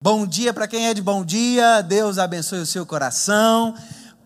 Bom dia para quem é de bom dia, Deus abençoe o seu coração,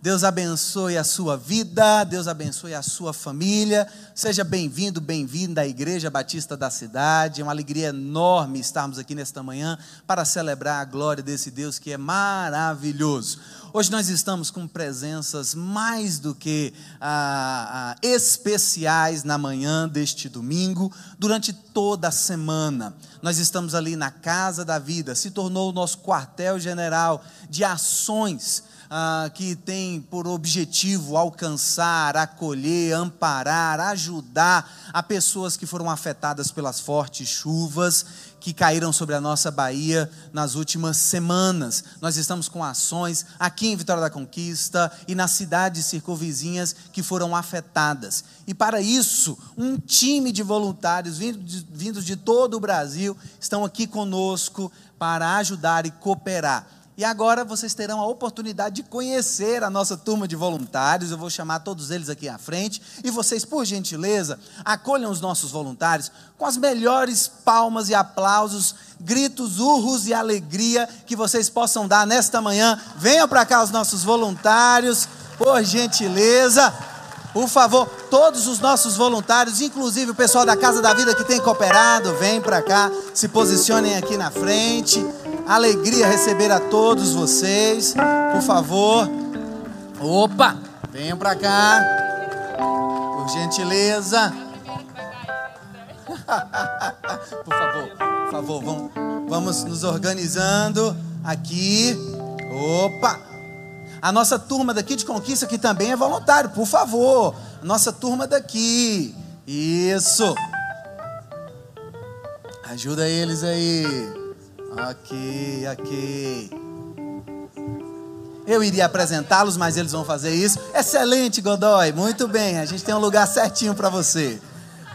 Deus abençoe a sua vida, Deus abençoe a sua família. Seja bem-vindo, bem-vinda à Igreja Batista da cidade. É uma alegria enorme estarmos aqui nesta manhã para celebrar a glória desse Deus que é maravilhoso. Hoje nós estamos com presenças mais do que ah, ah, especiais na manhã deste domingo, durante toda a semana. Nós estamos ali na Casa da Vida, se tornou o nosso quartel-general de ações ah, que tem por objetivo alcançar, acolher, amparar, ajudar a pessoas que foram afetadas pelas fortes chuvas que caíram sobre a nossa Bahia nas últimas semanas. Nós estamos com ações aqui em Vitória da Conquista e nas cidades circunvizinhas que foram afetadas. E para isso, um time de voluntários vindos de todo o Brasil estão aqui conosco para ajudar e cooperar. E agora vocês terão a oportunidade de conhecer a nossa turma de voluntários. Eu vou chamar todos eles aqui à frente. E vocês, por gentileza, acolham os nossos voluntários com as melhores palmas e aplausos, gritos, urros e alegria que vocês possam dar nesta manhã. Venham para cá os nossos voluntários, por gentileza. Por favor, todos os nossos voluntários, inclusive o pessoal da Casa da Vida que tem cooperado, vem para cá, se posicionem aqui na frente. Alegria receber a todos vocês. Por favor. Opa, venham para cá. Por gentileza. por favor, por favor, vamos, vamos nos organizando aqui. Opa! A nossa turma daqui de conquista que também é voluntário, por favor. Nossa turma daqui. Isso. Ajuda eles aí. Ok, ok. Eu iria apresentá-los, mas eles vão fazer isso. Excelente, Godoy. Muito bem. A gente tem um lugar certinho para você.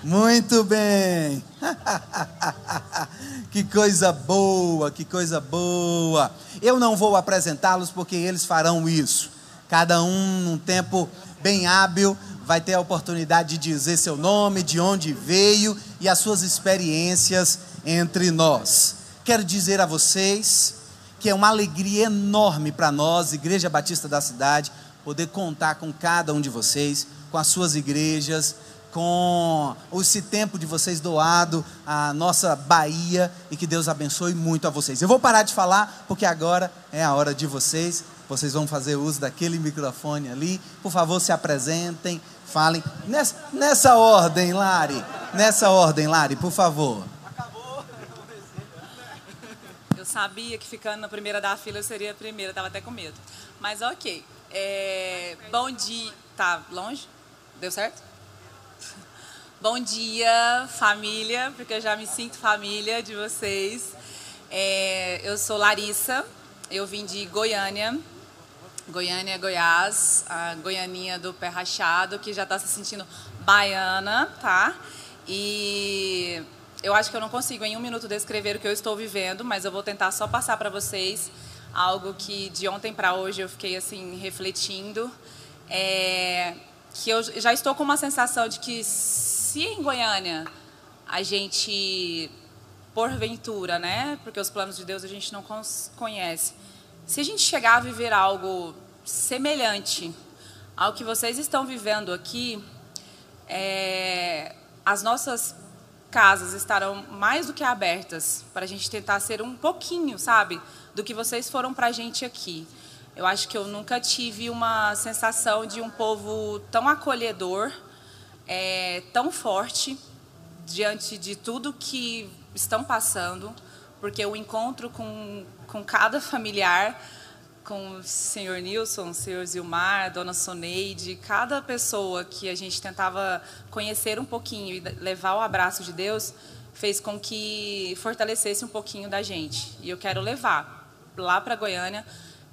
Muito bem. que coisa boa, que coisa boa. Eu não vou apresentá-los porque eles farão isso. Cada um num tempo bem hábil vai ter a oportunidade de dizer seu nome, de onde veio e as suas experiências entre nós quero dizer a vocês que é uma alegria enorme para nós, Igreja Batista da cidade, poder contar com cada um de vocês, com as suas igrejas, com esse tempo de vocês doado à nossa Bahia e que Deus abençoe muito a vocês. Eu vou parar de falar porque agora é a hora de vocês. Vocês vão fazer uso daquele microfone ali. Por favor, se apresentem, falem nessa, nessa ordem, Lari. Nessa ordem, Lari, por favor sabia que ficando na primeira da fila eu seria a primeira, tava até com medo. Mas ok. É, bom dia. Tá longe? Deu certo? Bom dia, família, porque eu já me sinto família de vocês. É, eu sou Larissa, eu vim de Goiânia, Goiânia, Goiás, a goianinha do pé rachado, que já está se sentindo baiana, tá? E eu acho que eu não consigo em um minuto descrever o que eu estou vivendo, mas eu vou tentar só passar para vocês algo que de ontem para hoje eu fiquei assim refletindo, é, que eu já estou com uma sensação de que se em Goiânia a gente porventura, né, porque os planos de Deus a gente não conhece, se a gente chegar a viver algo semelhante ao que vocês estão vivendo aqui, é, as nossas casas estarão mais do que abertas para a gente tentar ser um pouquinho, sabe, do que vocês foram para a gente aqui. Eu acho que eu nunca tive uma sensação de um povo tão acolhedor, é, tão forte diante de tudo que estão passando, porque o encontro com, com cada familiar com o senhor Nilson, o senhor Zilmar, dona Soneide, cada pessoa que a gente tentava conhecer um pouquinho e levar o abraço de Deus, fez com que fortalecesse um pouquinho da gente. E eu quero levar lá para Goiânia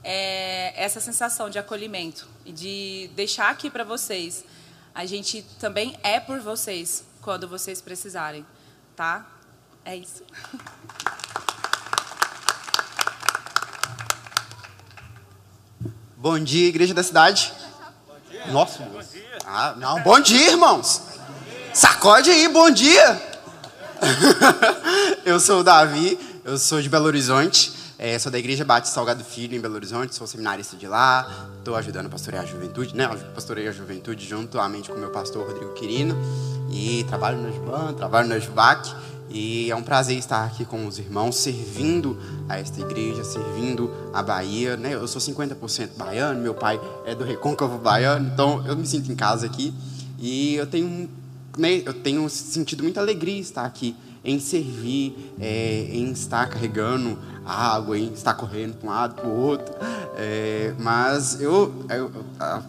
é, essa sensação de acolhimento e de deixar aqui para vocês. A gente também é por vocês quando vocês precisarem, tá? É isso. Bom dia, igreja da cidade. Nossa, bom dia. Ah, não, bom dia, irmãos. Sacode aí, bom dia. eu sou o Davi, eu sou de Belo Horizonte. É, sou da Igreja Batista Salgado Filho, em Belo Horizonte, sou seminarista de lá, estou ajudando a pastorear a juventude, né? Pastoreio a juventude juntamente com meu pastor Rodrigo Quirino, e trabalho no Juban, trabalho na Jubac, e é um prazer estar aqui com os irmãos, servindo a esta igreja, servindo a Bahia, né? Eu sou 50% baiano, meu pai é do Recôncavo Baiano, então eu me sinto em casa aqui, e eu tenho, né, eu tenho sentido muita alegria estar aqui em servir, é, em estar carregando água, em estar correndo para um lado, para o outro. É, mas eu, eu,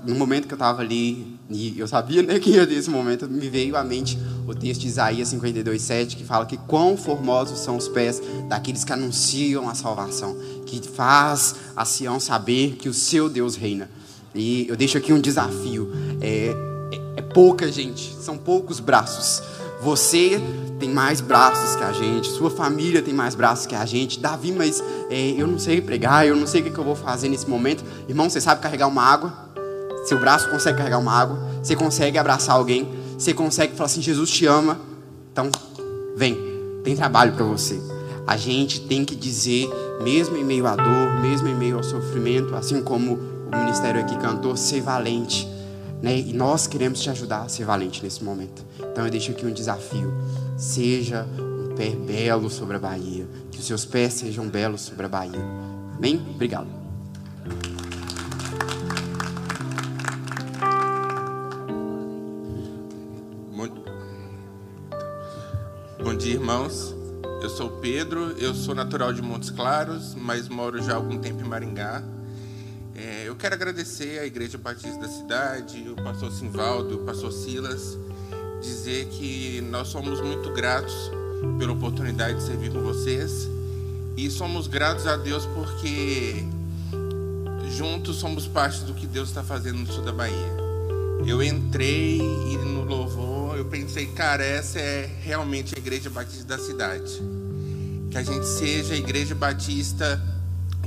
no momento que eu estava ali, e eu sabia né, que ia ter momento, me veio à mente o texto de Isaías 52,7, que fala que quão formosos são os pés daqueles que anunciam a salvação, que faz a Sião saber que o seu Deus reina. E eu deixo aqui um desafio. É, é, é pouca gente, são poucos braços. Você tem mais braços que a gente, sua família tem mais braços que a gente. Davi, mas é, eu não sei pregar, eu não sei o que, eu vou fazer nesse momento. Irmão, você sabe carregar uma água? Seu braço consegue carregar uma água? Você consegue abraçar alguém? Você consegue falar assim: Jesus te ama? Então, vem, tem trabalho para você. A gente tem que dizer, mesmo em meio à dor, mesmo em meio ao sofrimento, assim como o ministério aqui cantou, ser valente. Né? E nós queremos te ajudar a ser valente nesse momento. Então eu deixo aqui um desafio. Seja um pé belo sobre a Bahia. Que os seus pés sejam belos sobre a Bahia. Amém? Obrigado. Bom dia, irmãos. Eu sou Pedro, eu sou natural de Montes Claros, mas moro já há algum tempo em Maringá. É, eu quero agradecer à Igreja Batista da cidade, o pastor Simvaldo, o pastor Silas, dizer que nós somos muito gratos pela oportunidade de servir com vocês e somos gratos a Deus porque juntos somos parte do que Deus está fazendo no sul da Bahia. Eu entrei e no louvor eu pensei, cara, essa é realmente a igreja batista da cidade. Que a gente seja a igreja batista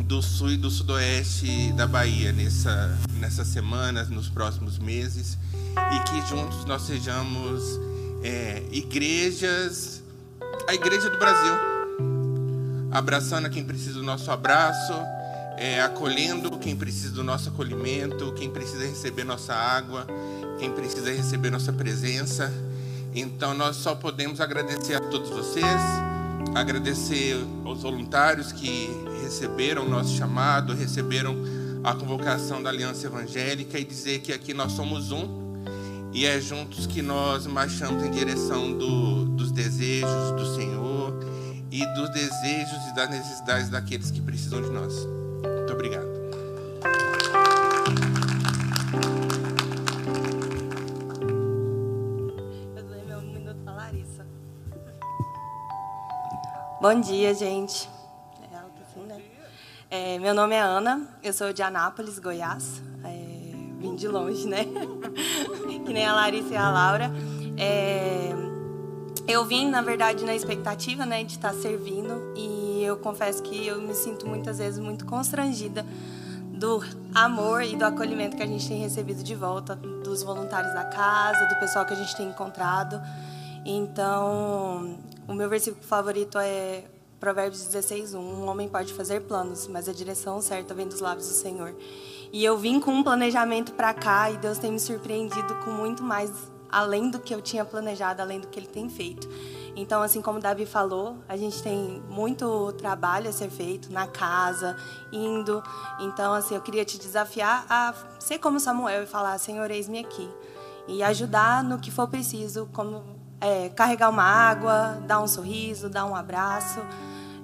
do sul e do sudoeste da Bahia nessa, nessas semanas, nos próximos meses e que juntos nós sejamos é, igrejas, a igreja do Brasil, abraçando quem precisa do nosso abraço, é, acolhendo quem precisa do nosso acolhimento, quem precisa receber nossa água, quem precisa receber nossa presença. Então nós só podemos agradecer a todos vocês, agradecer aos voluntários que receberam o nosso chamado, receberam a convocação da Aliança Evangélica e dizer que aqui nós somos um e é juntos que nós marchamos em direção do, dos desejos do Senhor e dos desejos e das necessidades daqueles que precisam de nós. Muito obrigado. Bom dia, gente. É alto assim, né? É, meu nome é Ana, eu sou de Anápolis, Goiás. É, vim de longe, né? que nem a Larissa e a Laura. É, eu vim, na verdade, na expectativa né, de estar servindo e eu confesso que eu me sinto muitas vezes muito constrangida do amor e do acolhimento que a gente tem recebido de volta dos voluntários da casa, do pessoal que a gente tem encontrado. Então, o meu versículo favorito é Provérbios 16, 1. Um homem pode fazer planos, mas a direção certa vem dos lábios do Senhor. E eu vim com um planejamento para cá e Deus tem me surpreendido com muito mais além do que eu tinha planejado, além do que ele tem feito. Então, assim como o Davi falou, a gente tem muito trabalho a ser feito na casa, indo. Então, assim, eu queria te desafiar a ser como Samuel e falar: Senhor, eis-me aqui. E ajudar no que for preciso, como é, carregar uma água, dar um sorriso, dar um abraço.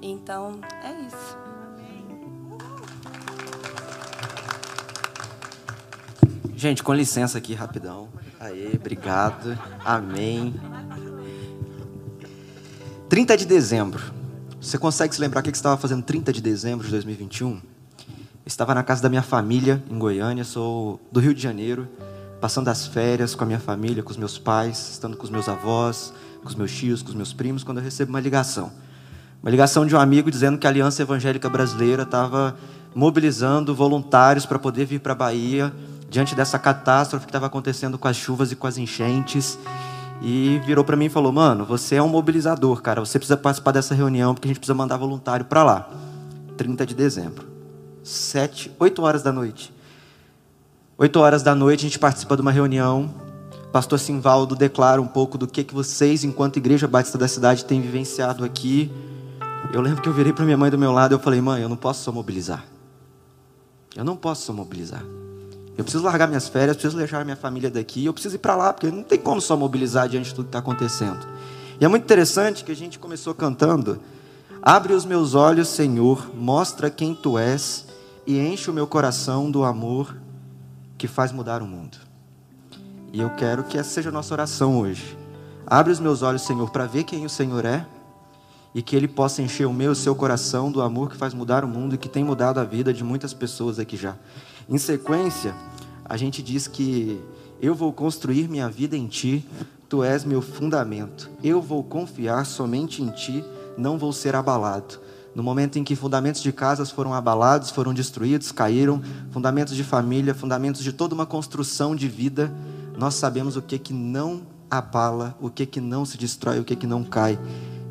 Então, é isso. Gente, com licença aqui, rapidão. Aê, obrigado. Amém. 30 de dezembro. Você consegue se lembrar o que você estava fazendo 30 de dezembro de 2021? Eu estava na casa da minha família, em Goiânia. Sou do Rio de Janeiro, passando as férias com a minha família, com os meus pais, estando com os meus avós, com os meus tios, com os meus primos, quando eu recebo uma ligação. Uma ligação de um amigo dizendo que a Aliança Evangélica Brasileira estava mobilizando voluntários para poder vir para a Bahia diante dessa catástrofe que estava acontecendo com as chuvas e com as enchentes. E virou para mim e falou: Mano, você é um mobilizador, cara. Você precisa participar dessa reunião porque a gente precisa mandar voluntário para lá. 30 de dezembro. Sete, oito horas da noite. Oito horas da noite a gente participa de uma reunião. Pastor Simvaldo declara um pouco do que, que vocês, enquanto Igreja Batista da cidade, têm vivenciado aqui. Eu lembro que eu virei para minha mãe do meu lado e eu falei, mãe, eu não posso só mobilizar. Eu não posso só mobilizar. Eu preciso largar minhas férias, preciso deixar minha família daqui, eu preciso ir para lá, porque não tem como só mobilizar diante de tudo que está acontecendo. E é muito interessante que a gente começou cantando: Abre os meus olhos, Senhor, mostra quem tu és e enche o meu coração do amor que faz mudar o mundo. E eu quero que essa seja a nossa oração hoje. Abre os meus olhos, Senhor, para ver quem o Senhor é e que Ele possa encher o meu e o seu coração do amor que faz mudar o mundo e que tem mudado a vida de muitas pessoas aqui já. Em sequência, a gente diz que eu vou construir minha vida em ti, tu és meu fundamento. Eu vou confiar somente em ti, não vou ser abalado. No momento em que fundamentos de casas foram abalados, foram destruídos, caíram, fundamentos de família, fundamentos de toda uma construção de vida, nós sabemos o que que não abala, o que que não se destrói, o que que não cai.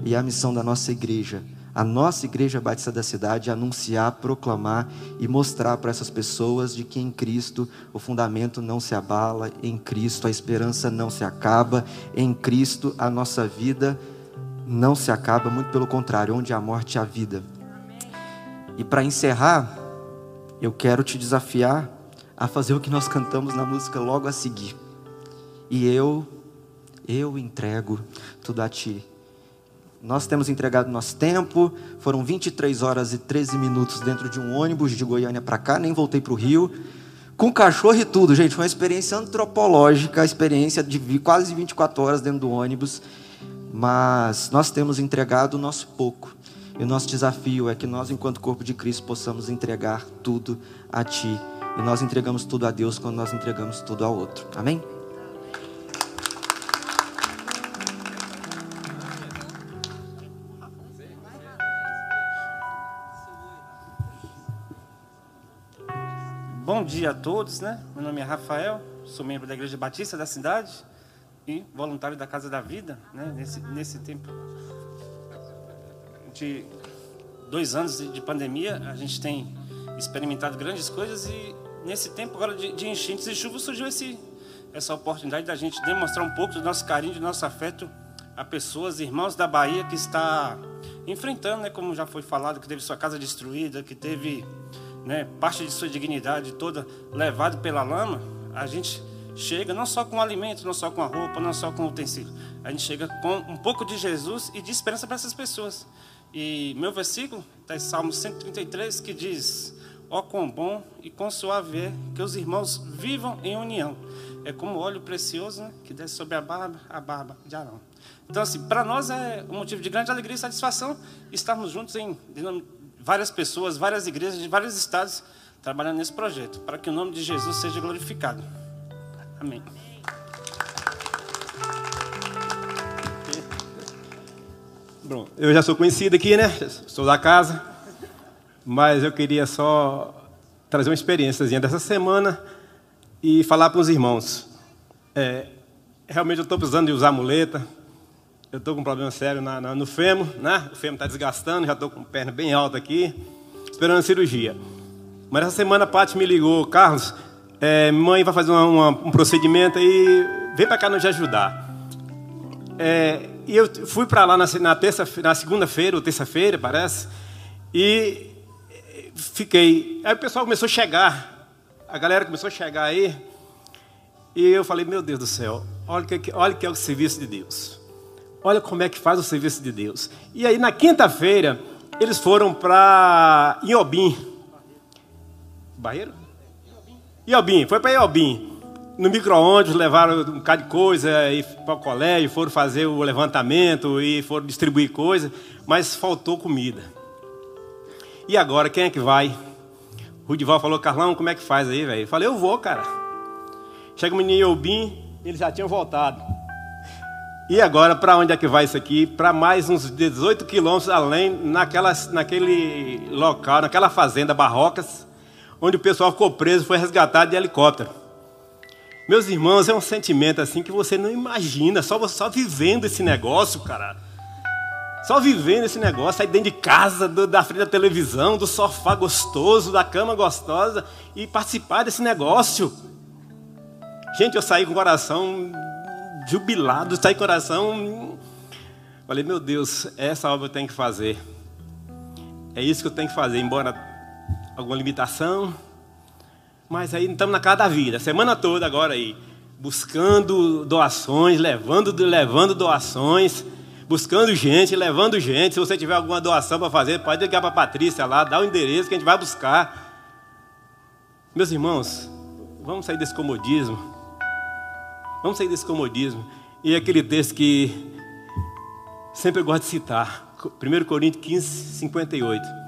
E é a missão da nossa igreja a nossa igreja batista da cidade anunciar, proclamar e mostrar para essas pessoas de que em Cristo o fundamento não se abala, em Cristo a esperança não se acaba, em Cristo a nossa vida não se acaba, muito pelo contrário, onde há morte há vida. E para encerrar, eu quero te desafiar a fazer o que nós cantamos na música logo a seguir. E eu, eu entrego tudo a ti. Nós temos entregado nosso tempo, foram 23 horas e 13 minutos dentro de um ônibus de Goiânia para cá, nem voltei para o Rio, com cachorro e tudo, gente. Foi uma experiência antropológica, a experiência de quase 24 horas dentro do ônibus, mas nós temos entregado o nosso pouco. E o nosso desafio é que nós, enquanto corpo de Cristo, possamos entregar tudo a Ti. E nós entregamos tudo a Deus quando nós entregamos tudo ao outro. Amém? Bom dia a todos, né? Meu nome é Rafael, sou membro da Igreja Batista da cidade e voluntário da Casa da Vida, né? Nesse, nesse tempo de dois anos de pandemia, a gente tem experimentado grandes coisas e nesse tempo agora de, de enchentes e chuvas surgiu esse, essa oportunidade da gente demonstrar um pouco do nosso carinho, do nosso afeto a pessoas, irmãos da Bahia que está enfrentando, né? Como já foi falado, que teve sua casa destruída, que teve né, parte de sua dignidade toda levado pela lama, a gente chega não só com alimento, não só com a roupa, não só com o utensílio. A gente chega com um pouco de Jesus e de esperança para essas pessoas. E meu versículo está em Salmo 133 que diz: Ó oh, quão bom e quão suave é que os irmãos vivam em união. É como óleo precioso né, que desce sobre a barba, a barba de Arão. Então, assim, para nós é um motivo de grande alegria e satisfação estarmos juntos em várias pessoas, várias igrejas de vários estados trabalhando nesse projeto, para que o nome de Jesus seja glorificado. Amém. Bom, eu já sou conhecido aqui, né? Sou da casa, mas eu queria só trazer uma experiência dessa semana e falar para os irmãos. É, realmente eu estou precisando de usar muleta, eu estou com um problema sério na, na, no fêmur, né? O fêmur está desgastando, já estou com a perna bem alta aqui, esperando a cirurgia. Mas essa semana a Paty me ligou, Carlos, é, mãe vai fazer uma, uma, um procedimento aí, vem para cá nos ajudar. É, e eu fui para lá na, na, terça, na segunda-feira, ou terça-feira, parece, e fiquei. Aí o pessoal começou a chegar, a galera começou a chegar aí, e eu falei, meu Deus do céu, olha que, olha que é o serviço de Deus. Olha como é que faz o serviço de Deus. E aí, na quinta-feira, eles foram para Iobim. Barreiro? Iobim, foi para Iobim. No micro-ônibus levaram um bocado de coisa para o colégio, foram fazer o levantamento e foram distribuir coisa, mas faltou comida. E agora, quem é que vai? O Rudival falou, Carlão, como é que faz aí, velho? Eu falei, eu vou, cara. Chega o menino Iobim, eles já tinham voltado. E agora, para onde é que vai isso aqui? Para mais uns 18 quilômetros além, naquela, naquele local, naquela fazenda Barrocas, onde o pessoal ficou preso, foi resgatado de helicóptero. Meus irmãos, é um sentimento assim que você não imagina, só, só vivendo esse negócio, cara. Só vivendo esse negócio, sair dentro de casa, do, da frente da televisão, do sofá gostoso, da cama gostosa e participar desse negócio. Gente, eu saí com o coração jubilado, saí com o coração. Falei, meu Deus, essa obra eu tenho que fazer. É isso que eu tenho que fazer, embora alguma limitação. Mas aí estamos na casa da vida, semana toda agora aí, buscando doações, levando, levando doações buscando gente, levando gente. Se você tiver alguma doação para fazer, pode ligar para a Patrícia lá, dá o endereço que a gente vai buscar. Meus irmãos, vamos sair desse comodismo. Vamos sair desse comodismo. E aquele texto que sempre eu gosto de citar, 1 Coríntios 15, 58.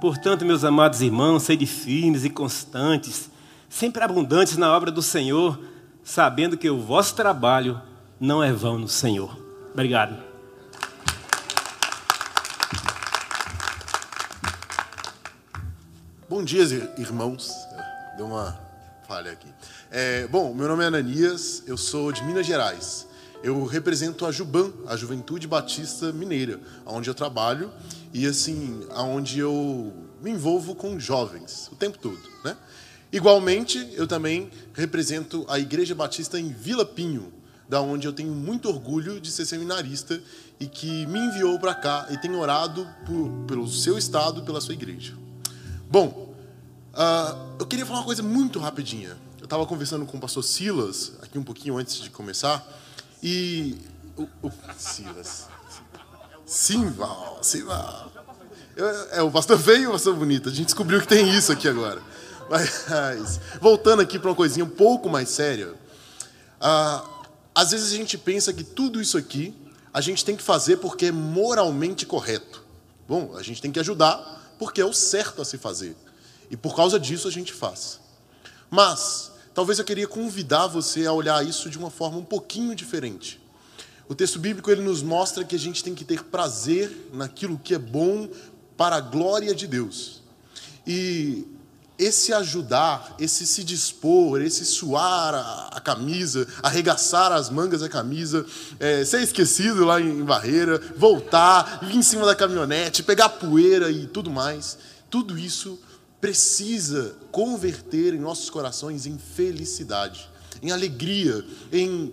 Portanto, meus amados irmãos, sede firmes e constantes, sempre abundantes na obra do Senhor, sabendo que o vosso trabalho não é vão no Senhor. Obrigado. Bom dia, irmãos. Deu uma falha aqui. É, bom, meu nome é Ananias, eu sou de Minas Gerais. Eu represento a Juban, a Juventude Batista Mineira, onde eu trabalho e assim, aonde eu me envolvo com jovens o tempo todo, né? Igualmente, eu também represento a Igreja Batista em Vila Pinho, da onde eu tenho muito orgulho de ser seminarista e que me enviou para cá e tem orado por, pelo seu estado, pela sua igreja. Bom, uh, eu queria falar uma coisa muito rapidinha. Eu estava conversando com o pastor Silas, aqui um pouquinho antes de começar, e. O, o Silas. Simval, Simval. É, o pastor feio e o pastor bonito. A gente descobriu que tem isso aqui agora. Mas, voltando aqui para uma coisinha um pouco mais séria. Uh, às vezes a gente pensa que tudo isso aqui a gente tem que fazer porque é moralmente correto. Bom, a gente tem que ajudar porque é o certo a se fazer. E por causa disso a gente faz. Mas, talvez eu queria convidar você a olhar isso de uma forma um pouquinho diferente. O texto bíblico ele nos mostra que a gente tem que ter prazer naquilo que é bom para a glória de Deus. E esse ajudar, esse se dispor, esse suar a, a camisa, arregaçar as mangas da camisa, é, ser esquecido lá em, em Barreira, voltar, ir em cima da caminhonete, pegar poeira e tudo mais, tudo isso precisa converter em nossos corações em felicidade, em alegria, em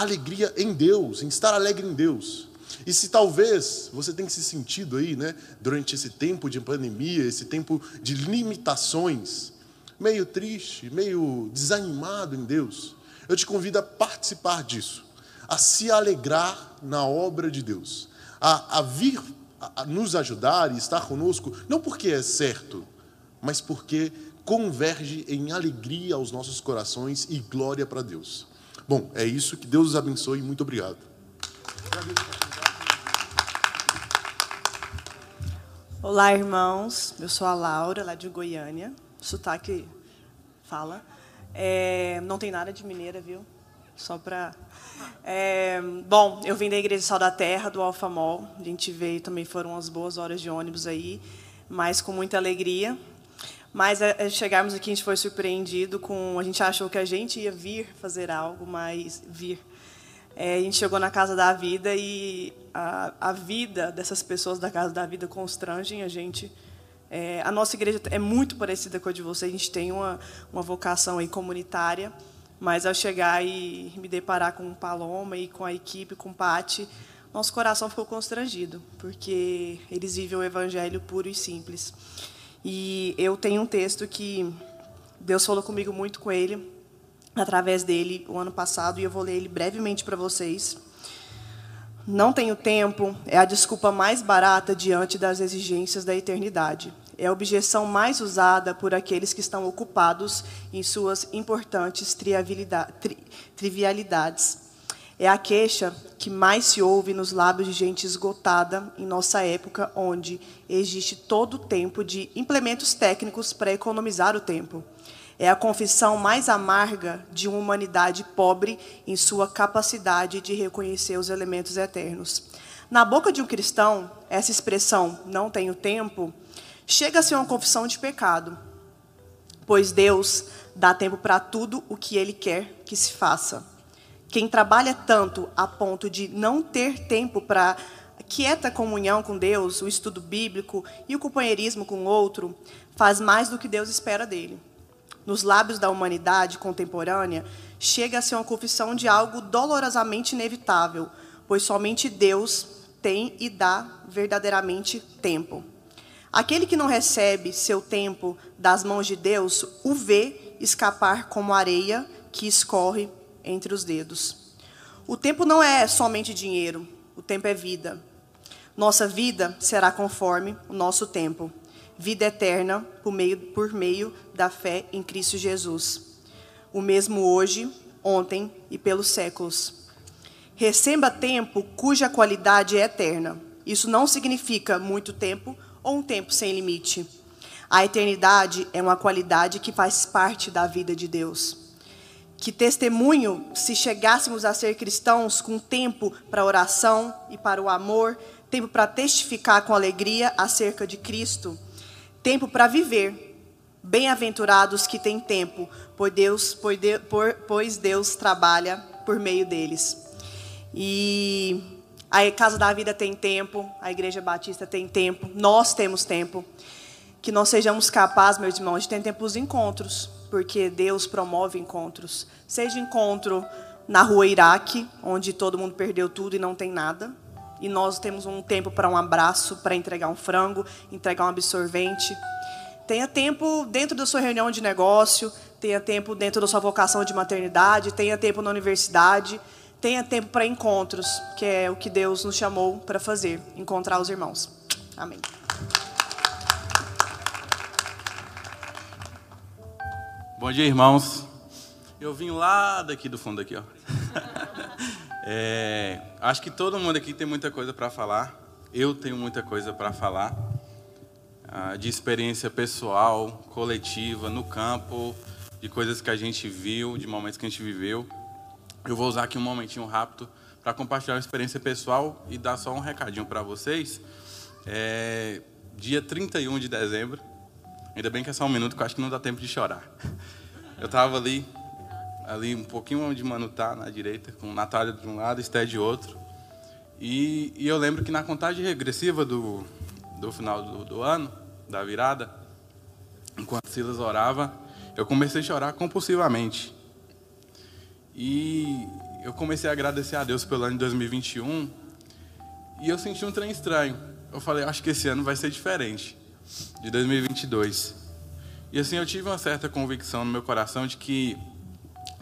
alegria em Deus, em estar alegre em Deus. E se talvez você tenha se sentido aí, né, durante esse tempo de pandemia, esse tempo de limitações, meio triste, meio desanimado em Deus, eu te convido a participar disso, a se alegrar na obra de Deus, a, a vir a nos ajudar e estar conosco, não porque é certo, mas porque converge em alegria aos nossos corações e glória para Deus. Bom, é isso, que Deus os abençoe muito obrigado. Olá, irmãos. Eu sou a Laura, lá de Goiânia. Sotaque fala. É, não tem nada de mineira, viu? Só para. É, bom, eu vim da Igreja Sal da Terra, do Alfamol. A gente veio também, foram umas boas horas de ônibus aí, mas com muita alegria. Mas é, é chegarmos aqui, a gente foi surpreendido com. A gente achou que a gente ia vir fazer algo, mas vir é, a gente chegou na Casa da Vida e a, a vida dessas pessoas da Casa da Vida constrangem a gente. É, a nossa igreja é muito parecida com a de vocês, a gente tem uma, uma vocação aí comunitária, mas ao chegar e me deparar com o Paloma e com a equipe, com o Pati, nosso coração ficou constrangido, porque eles vivem o evangelho puro e simples. E eu tenho um texto que Deus falou comigo muito com ele, através dele o ano passado e eu vou ler ele brevemente para vocês. Não tenho tempo é a desculpa mais barata diante das exigências da eternidade. É a objeção mais usada por aqueles que estão ocupados em suas importantes trivialidades. É a queixa que mais se ouve nos lábios de gente esgotada em nossa época, onde existe todo o tempo de implementos técnicos para economizar o tempo. É a confissão mais amarga de uma humanidade pobre em sua capacidade de reconhecer os elementos eternos. Na boca de um cristão, essa expressão, não tenho tempo, chega a ser uma confissão de pecado, pois Deus dá tempo para tudo o que Ele quer que se faça. Quem trabalha tanto a ponto de não ter tempo para quieta comunhão com Deus, o estudo bíblico e o companheirismo com o outro faz mais do que Deus espera dele. Nos lábios da humanidade contemporânea, chega a ser uma confissão de algo dolorosamente inevitável, pois somente Deus tem e dá verdadeiramente tempo. Aquele que não recebe seu tempo das mãos de Deus o vê escapar como areia que escorre entre os dedos. O tempo não é somente dinheiro, o tempo é vida. Nossa vida será conforme o nosso tempo. Vida eterna por meio, por meio da fé em Cristo Jesus. O mesmo hoje, ontem e pelos séculos. Receba tempo cuja qualidade é eterna. Isso não significa muito tempo ou um tempo sem limite. A eternidade é uma qualidade que faz parte da vida de Deus. Que testemunho se chegássemos a ser cristãos com tempo para oração e para o amor, tempo para testificar com alegria acerca de Cristo, tempo para viver. Bem-aventurados que têm tempo, pois Deus, pois Deus trabalha por meio deles. E a Casa da Vida tem tempo, a Igreja Batista tem tempo, nós temos tempo. Que nós sejamos capazes, meus irmãos, de ter tempo os encontros, porque Deus promove encontros. Seja encontro na rua Iraque, onde todo mundo perdeu tudo e não tem nada. E nós temos um tempo para um abraço, para entregar um frango, entregar um absorvente. Tenha tempo dentro da sua reunião de negócio, tenha tempo dentro da sua vocação de maternidade, tenha tempo na universidade tenha tempo para encontros, que é o que Deus nos chamou para fazer, encontrar os irmãos. Amém. Bom dia, irmãos. Eu vim lá daqui do fundo aqui, ó. É, acho que todo mundo aqui tem muita coisa para falar. Eu tenho muita coisa para falar ah, de experiência pessoal, coletiva, no campo, de coisas que a gente viu, de momentos que a gente viveu. Eu vou usar aqui um momentinho rápido para compartilhar uma experiência pessoal e dar só um recadinho para vocês. É, dia 31 de dezembro, ainda bem que é só um minuto, que eu acho que não dá tempo de chorar. Eu estava ali, ali um pouquinho onde Manu tá, na direita, com Natália de um lado, Esté de outro. E, e, eu lembro que na contagem regressiva do, do final do, do ano, da virada, enquanto Silas orava, eu comecei a chorar compulsivamente. E eu comecei a agradecer a Deus pelo ano de 2021 e eu senti um trem estranho. Eu falei, acho que esse ano vai ser diferente de 2022. E assim eu tive uma certa convicção no meu coração de que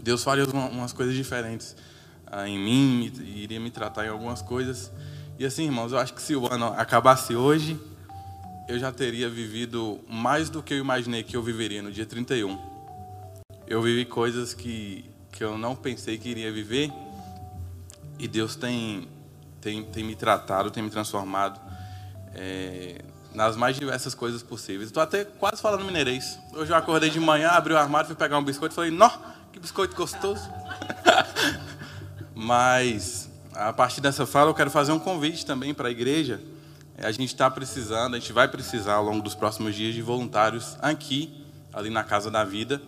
Deus faria umas coisas diferentes ah, em mim, e iria me tratar em algumas coisas. E assim, irmãos, eu acho que se o ano acabasse hoje, eu já teria vivido mais do que eu imaginei que eu viveria no dia 31. Eu vivi coisas que que eu não pensei que iria viver. E Deus tem, tem, tem me tratado, tem me transformado é, nas mais diversas coisas possíveis. Estou até quase falando mineirês. Hoje eu acordei de manhã, abri o armário, fui pegar um biscoito e falei, nó, que biscoito gostoso. Mas, a partir dessa fala, eu quero fazer um convite também para a igreja. É, a gente está precisando, a gente vai precisar ao longo dos próximos dias de voluntários aqui, ali na Casa da Vida.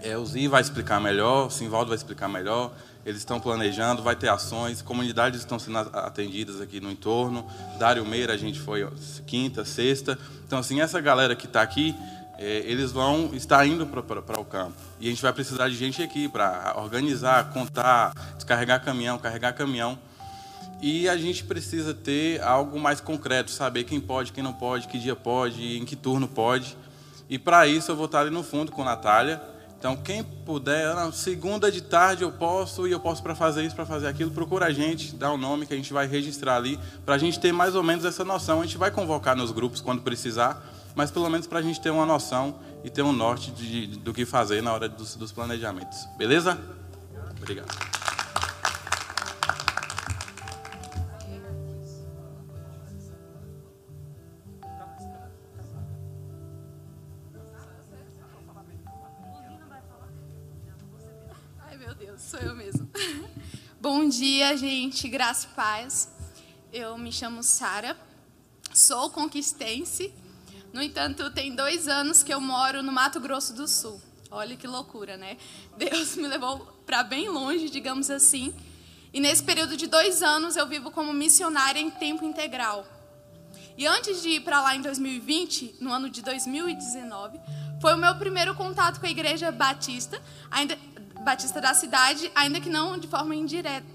É, o Zi vai explicar melhor, o Simvaldo vai explicar melhor. Eles estão planejando, vai ter ações, comunidades estão sendo atendidas aqui no entorno. Dário Meira, a gente foi quinta, sexta. Então, assim, essa galera que está aqui, é, eles vão estar indo para o campo. E a gente vai precisar de gente aqui para organizar, contar, descarregar caminhão, carregar caminhão. E a gente precisa ter algo mais concreto, saber quem pode, quem não pode, que dia pode, em que turno pode. E para isso eu vou estar ali no fundo com a Natália então, quem puder, segunda de tarde eu posso e eu posso para fazer isso, para fazer aquilo, procura a gente, dá o um nome que a gente vai registrar ali, para a gente ter mais ou menos essa noção. A gente vai convocar nos grupos quando precisar, mas pelo menos para a gente ter uma noção e ter um norte de, de, do que fazer na hora dos, dos planejamentos. Beleza? Obrigado. Bom dia, gente. Graça e paz. Eu me chamo Sara, sou conquistense. No entanto, tem dois anos que eu moro no Mato Grosso do Sul. Olha que loucura, né? Deus me levou para bem longe, digamos assim. E nesse período de dois anos eu vivo como missionária em tempo integral. E antes de ir para lá em 2020, no ano de 2019, foi o meu primeiro contato com a igreja batista, ainda batista da cidade, ainda que não de forma indireta.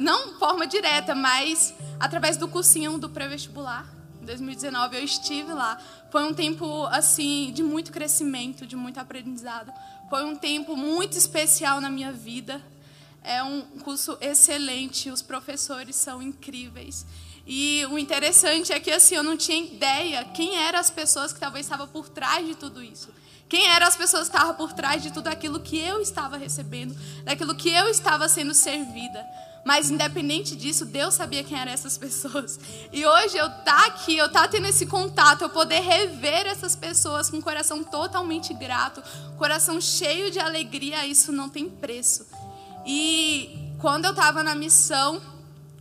Não forma direta, mas através do cursinho do pré-vestibular. Em 2019 eu estive lá. Foi um tempo assim de muito crescimento, de muito aprendizado. Foi um tempo muito especial na minha vida. É um curso excelente, os professores são incríveis. E o interessante é que assim, eu não tinha ideia quem eram as pessoas que talvez estavam por trás de tudo isso. Quem eram as pessoas que estavam por trás de tudo aquilo que eu estava recebendo, daquilo que eu estava sendo servida. Mas independente disso, Deus sabia quem eram essas pessoas. E hoje eu tá aqui, eu tá tendo esse contato, eu poder rever essas pessoas com o coração totalmente grato, coração cheio de alegria, isso não tem preço. E quando eu estava na missão,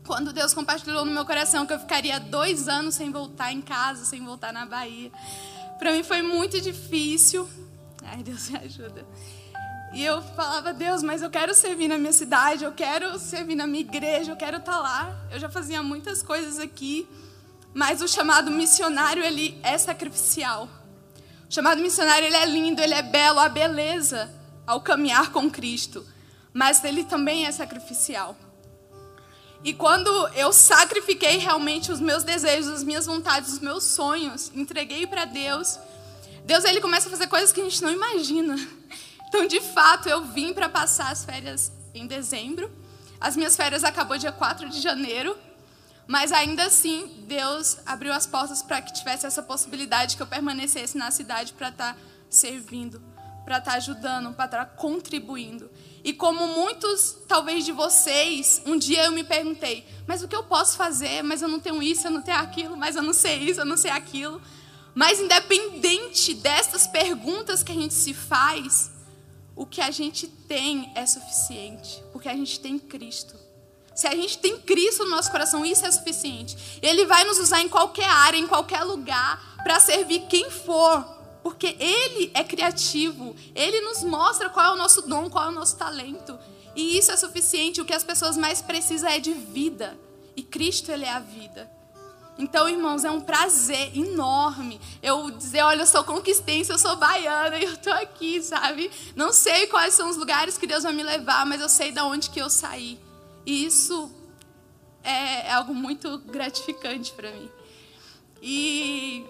quando Deus compartilhou no meu coração que eu ficaria dois anos sem voltar em casa, sem voltar na Bahia. Para mim foi muito difícil. Ai, Deus me ajuda. E eu falava, Deus, mas eu quero servir na minha cidade, eu quero servir na minha igreja, eu quero estar tá lá. Eu já fazia muitas coisas aqui, mas o chamado missionário, ele é sacrificial. O chamado missionário, ele é lindo, ele é belo, a beleza ao caminhar com Cristo. Mas ele também é sacrificial. E quando eu sacrifiquei realmente os meus desejos, as minhas vontades, os meus sonhos, entreguei para Deus, Deus ele começa a fazer coisas que a gente não imagina. Então, de fato, eu vim para passar as férias em dezembro. As minhas férias acabou dia 4 de janeiro, mas ainda assim, Deus abriu as portas para que tivesse essa possibilidade que eu permanecesse na cidade para estar tá servindo, para estar tá ajudando, para estar tá contribuindo. E como muitos, talvez de vocês, um dia eu me perguntei: mas o que eu posso fazer? Mas eu não tenho isso, eu não tenho aquilo, mas eu não sei isso, eu não sei aquilo. Mas independente dessas perguntas que a gente se faz, o que a gente tem é suficiente, porque a gente tem Cristo. Se a gente tem Cristo no nosso coração, isso é suficiente. Ele vai nos usar em qualquer área, em qualquer lugar, para servir quem for. Porque Ele é criativo, Ele nos mostra qual é o nosso dom, qual é o nosso talento. E isso é suficiente. O que as pessoas mais precisam é de vida. E Cristo, Ele é a vida. Então, irmãos, é um prazer enorme eu dizer: olha, eu sou conquistense, eu sou baiana e eu estou aqui, sabe? Não sei quais são os lugares que Deus vai me levar, mas eu sei de onde que eu saí. E isso é, é algo muito gratificante para mim. E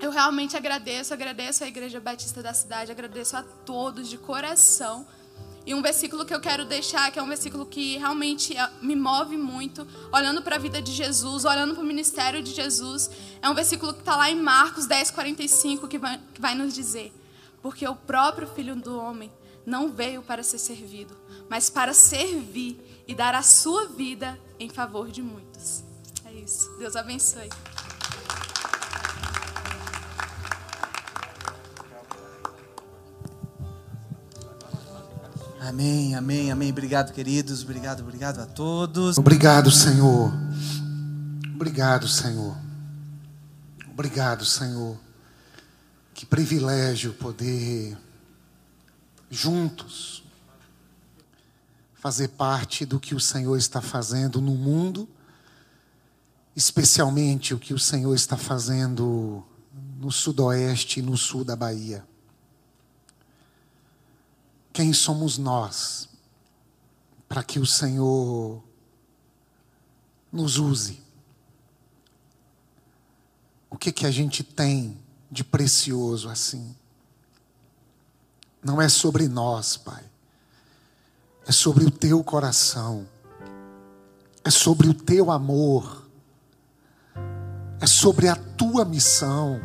eu realmente agradeço, agradeço a Igreja Batista da cidade, agradeço a todos de coração. E um versículo que eu quero deixar, que é um versículo que realmente eh, me move muito, olhando para a vida de Jesus, olhando para o ministério de Jesus, é um versículo que está lá em Marcos 10, 45, que vai, que vai nos dizer: Porque o próprio Filho do Homem não veio para ser servido, mas para servir e dar a sua vida em favor de muitos. É isso. Deus abençoe. Amém, amém, amém. Obrigado, queridos. Obrigado, obrigado a todos. Obrigado, Senhor. Obrigado, Senhor. Obrigado, Senhor. Que privilégio poder juntos fazer parte do que o Senhor está fazendo no mundo, especialmente o que o Senhor está fazendo no sudoeste e no sul da Bahia. Quem somos nós para que o Senhor nos use? O que que a gente tem de precioso assim? Não é sobre nós, Pai. É sobre o teu coração. É sobre o teu amor. É sobre a tua missão.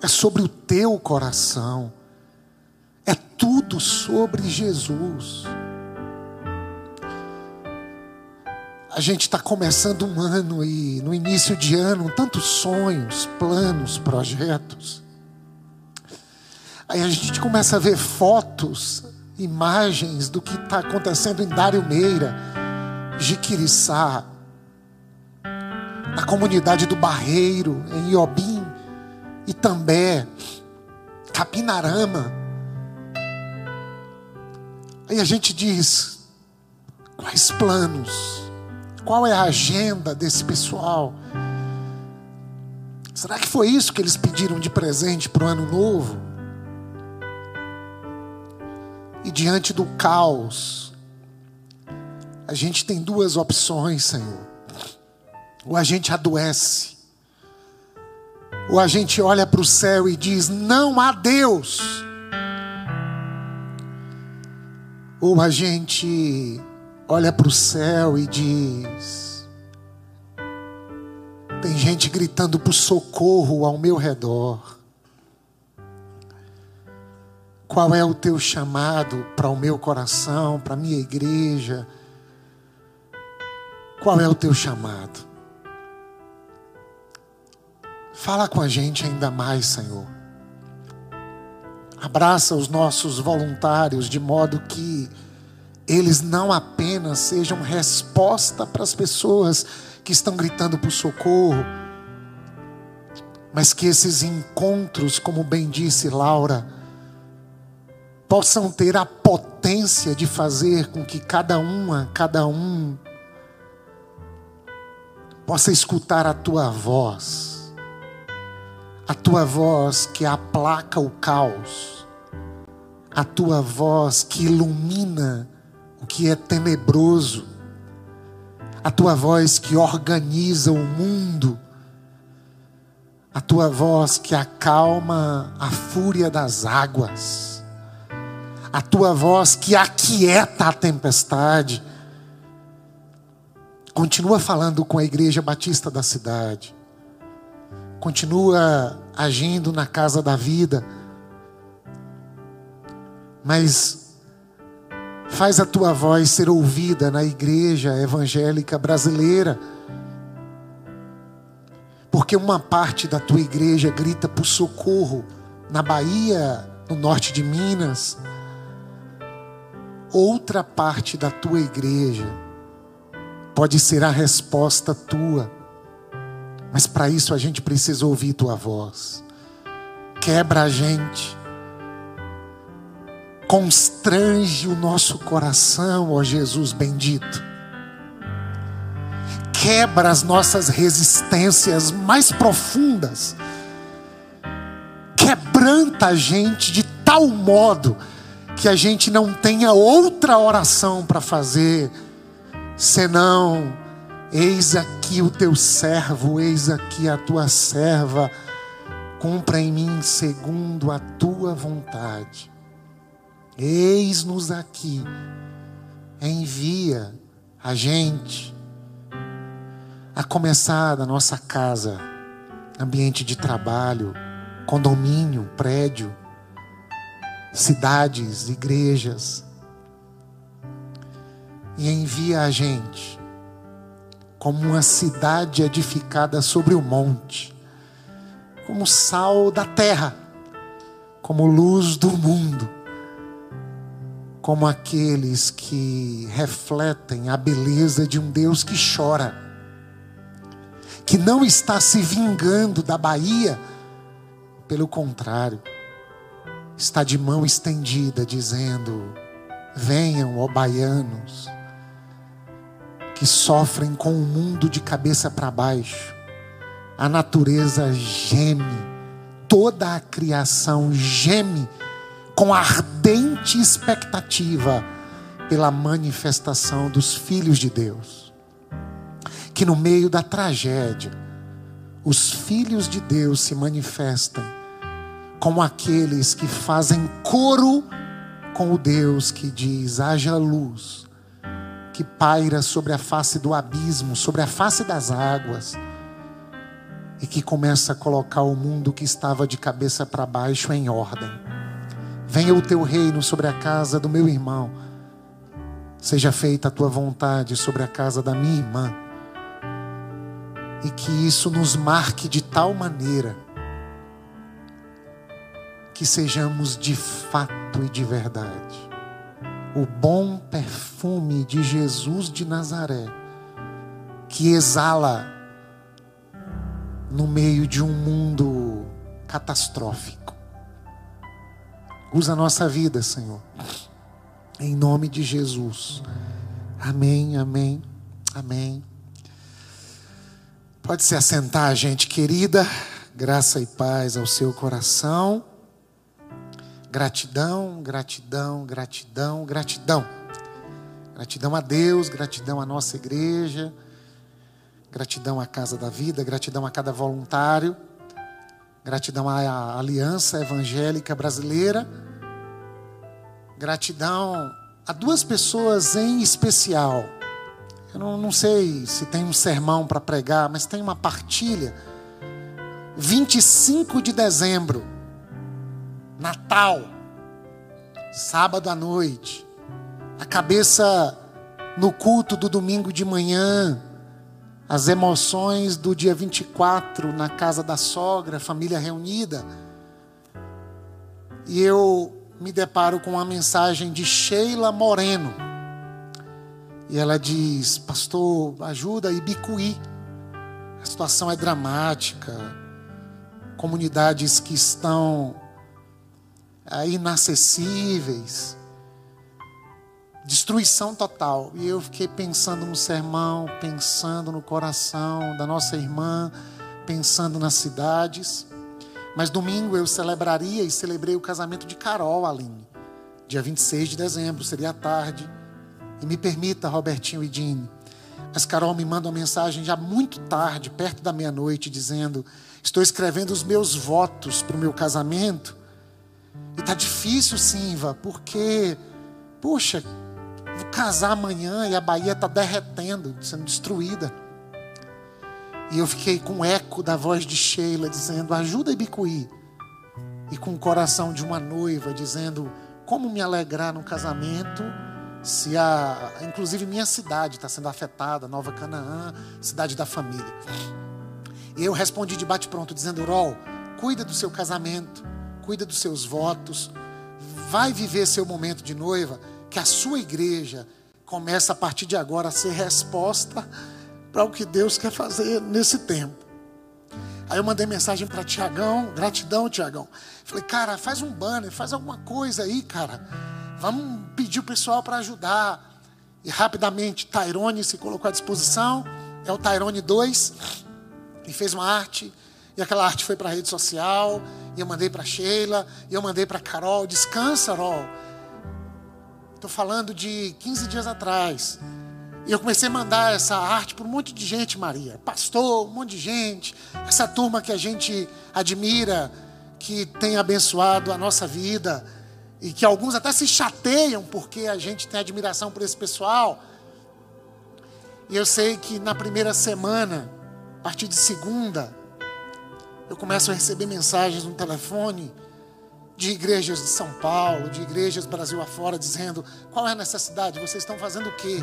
É sobre o teu coração é tudo sobre Jesus. A gente está começando um ano e no início de ano, tantos sonhos, planos, projetos. Aí a gente começa a ver fotos, imagens do que está acontecendo em Dário Meira, Jiquiriçá, na comunidade do Barreiro, em Iobim, Itambé, Capinarama. Aí a gente diz: Quais planos? Qual é a agenda desse pessoal? Será que foi isso que eles pediram de presente para o ano novo? E diante do caos, a gente tem duas opções, Senhor. Ou a gente adoece, ou a gente olha para o céu e diz: não há Deus. Ou a gente olha para o céu e diz: tem gente gritando por socorro ao meu redor. Qual é o teu chamado para o meu coração, para a minha igreja? Qual é o teu chamado? Fala com a gente ainda mais, Senhor. Abraça os nossos voluntários de modo que eles não apenas sejam resposta para as pessoas que estão gritando por socorro, mas que esses encontros, como bem disse Laura, possam ter a potência de fazer com que cada uma, cada um, possa escutar a tua voz, a tua voz que aplaca o caos, a tua voz que ilumina o que é tenebroso, a tua voz que organiza o mundo, a tua voz que acalma a fúria das águas a tua voz que aquieta a tempestade. Continua falando com a igreja batista da cidade. Continua agindo na casa da vida. Mas faz a tua voz ser ouvida na igreja evangélica brasileira. Porque uma parte da tua igreja grita por socorro na Bahia, no norte de Minas, outra parte da tua igreja pode ser a resposta tua. Mas para isso a gente precisa ouvir tua voz. Quebra a gente. Constrange o nosso coração, ó Jesus bendito. Quebra as nossas resistências mais profundas. Quebranta a gente de tal modo que a gente não tenha outra oração para fazer, senão, eis aqui o teu servo, eis aqui a tua serva, cumpra em mim segundo a tua vontade. Eis-nos aqui, envia a gente, a começar da nossa casa, ambiente de trabalho, condomínio, prédio, cidades, igrejas, e envia a gente como uma cidade edificada sobre o monte, como sal da terra, como luz do mundo, como aqueles que refletem a beleza de um Deus que chora, que não está se vingando da Bahia, pelo contrário, está de mão estendida, dizendo: Venham, ó baianos, que sofrem com o mundo de cabeça para baixo. A natureza geme, toda a criação geme com ardente expectativa pela manifestação dos filhos de Deus. Que no meio da tragédia, os filhos de Deus se manifestem como aqueles que fazem coro com o Deus que diz: haja luz, que paira sobre a face do abismo, sobre a face das águas, e que começa a colocar o mundo que estava de cabeça para baixo em ordem. Venha o teu reino sobre a casa do meu irmão, seja feita a tua vontade sobre a casa da minha irmã, e que isso nos marque de tal maneira que sejamos de fato e de verdade o bom perfume de Jesus de Nazaré, que exala no meio de um mundo catastrófico. Usa a nossa vida, Senhor, em nome de Jesus. Amém, amém, amém. Pode se assentar, gente querida. Graça e paz ao seu coração. Gratidão, gratidão, gratidão, gratidão. Gratidão a Deus, gratidão à nossa igreja, gratidão à Casa da Vida, gratidão a cada voluntário, gratidão à Aliança Evangélica Brasileira, gratidão a duas pessoas em especial. Eu não, não sei se tem um sermão para pregar, mas tem uma partilha. 25 de dezembro, Natal, sábado à noite, a cabeça no culto do domingo de manhã, as emoções do dia 24 na casa da sogra, família reunida. E eu me deparo com uma mensagem de Sheila Moreno. E ela diz: Pastor, ajuda Ibicuí. A situação é dramática. Comunidades que estão inacessíveis. Destruição total. E eu fiquei pensando no sermão, pensando no coração da nossa irmã, pensando nas cidades. Mas domingo eu celebraria e celebrei o casamento de Carol Aline, dia 26 de dezembro, seria tarde. E me permita, Robertinho e Dini, mas Carol me manda uma mensagem já muito tarde, perto da meia-noite, dizendo: Estou escrevendo os meus votos para o meu casamento. E tá difícil, Simva, porque, poxa, vou casar amanhã e a Bahia está derretendo, sendo destruída. E eu fiquei com o eco da voz de Sheila dizendo: Ajuda Ibicuí. E com o coração de uma noiva dizendo: Como me alegrar no casamento se a, inclusive minha cidade está sendo afetada, Nova Canaã, cidade da família. E eu respondi de bate-pronto dizendo: Rol, cuida do seu casamento, cuida dos seus votos, vai viver seu momento de noiva, que a sua igreja começa a partir de agora a ser resposta para o que Deus quer fazer nesse tempo. Aí eu mandei mensagem para Tiagão, gratidão, Tiagão. Falei, cara, faz um banner, faz alguma coisa aí, cara. Vamos pedir o pessoal para ajudar. E rapidamente, Tyrone se colocou à disposição. É o Tyrone 2. E fez uma arte. E aquela arte foi para a rede social. E eu mandei para Sheila. E eu mandei para Carol. Descansa, Rol. Estou falando de 15 dias atrás. E eu comecei a mandar essa arte para um monte de gente, Maria. Pastor, um monte de gente. Essa turma que a gente admira, que tem abençoado a nossa vida. E que alguns até se chateiam porque a gente tem admiração por esse pessoal. E eu sei que na primeira semana, a partir de segunda, eu começo a receber mensagens no telefone de igrejas de São Paulo, de igrejas Brasil afora, dizendo: qual é a necessidade? Vocês estão fazendo o quê?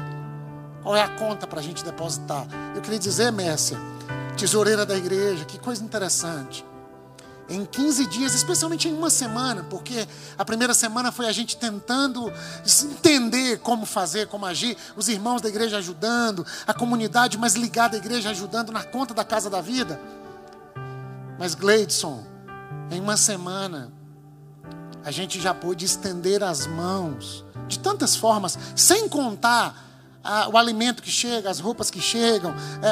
Qual é a conta para a gente depositar? Eu queria dizer, Messia, tesoureira da igreja, que coisa interessante. Em 15 dias, especialmente em uma semana, porque a primeira semana foi a gente tentando entender como fazer, como agir, os irmãos da igreja ajudando, a comunidade mais ligada à igreja ajudando na conta da casa da vida. Mas Gleidson, em uma semana, a gente já pôde estender as mãos de tantas formas, sem contar ah, o alimento que chega, as roupas que chegam, é,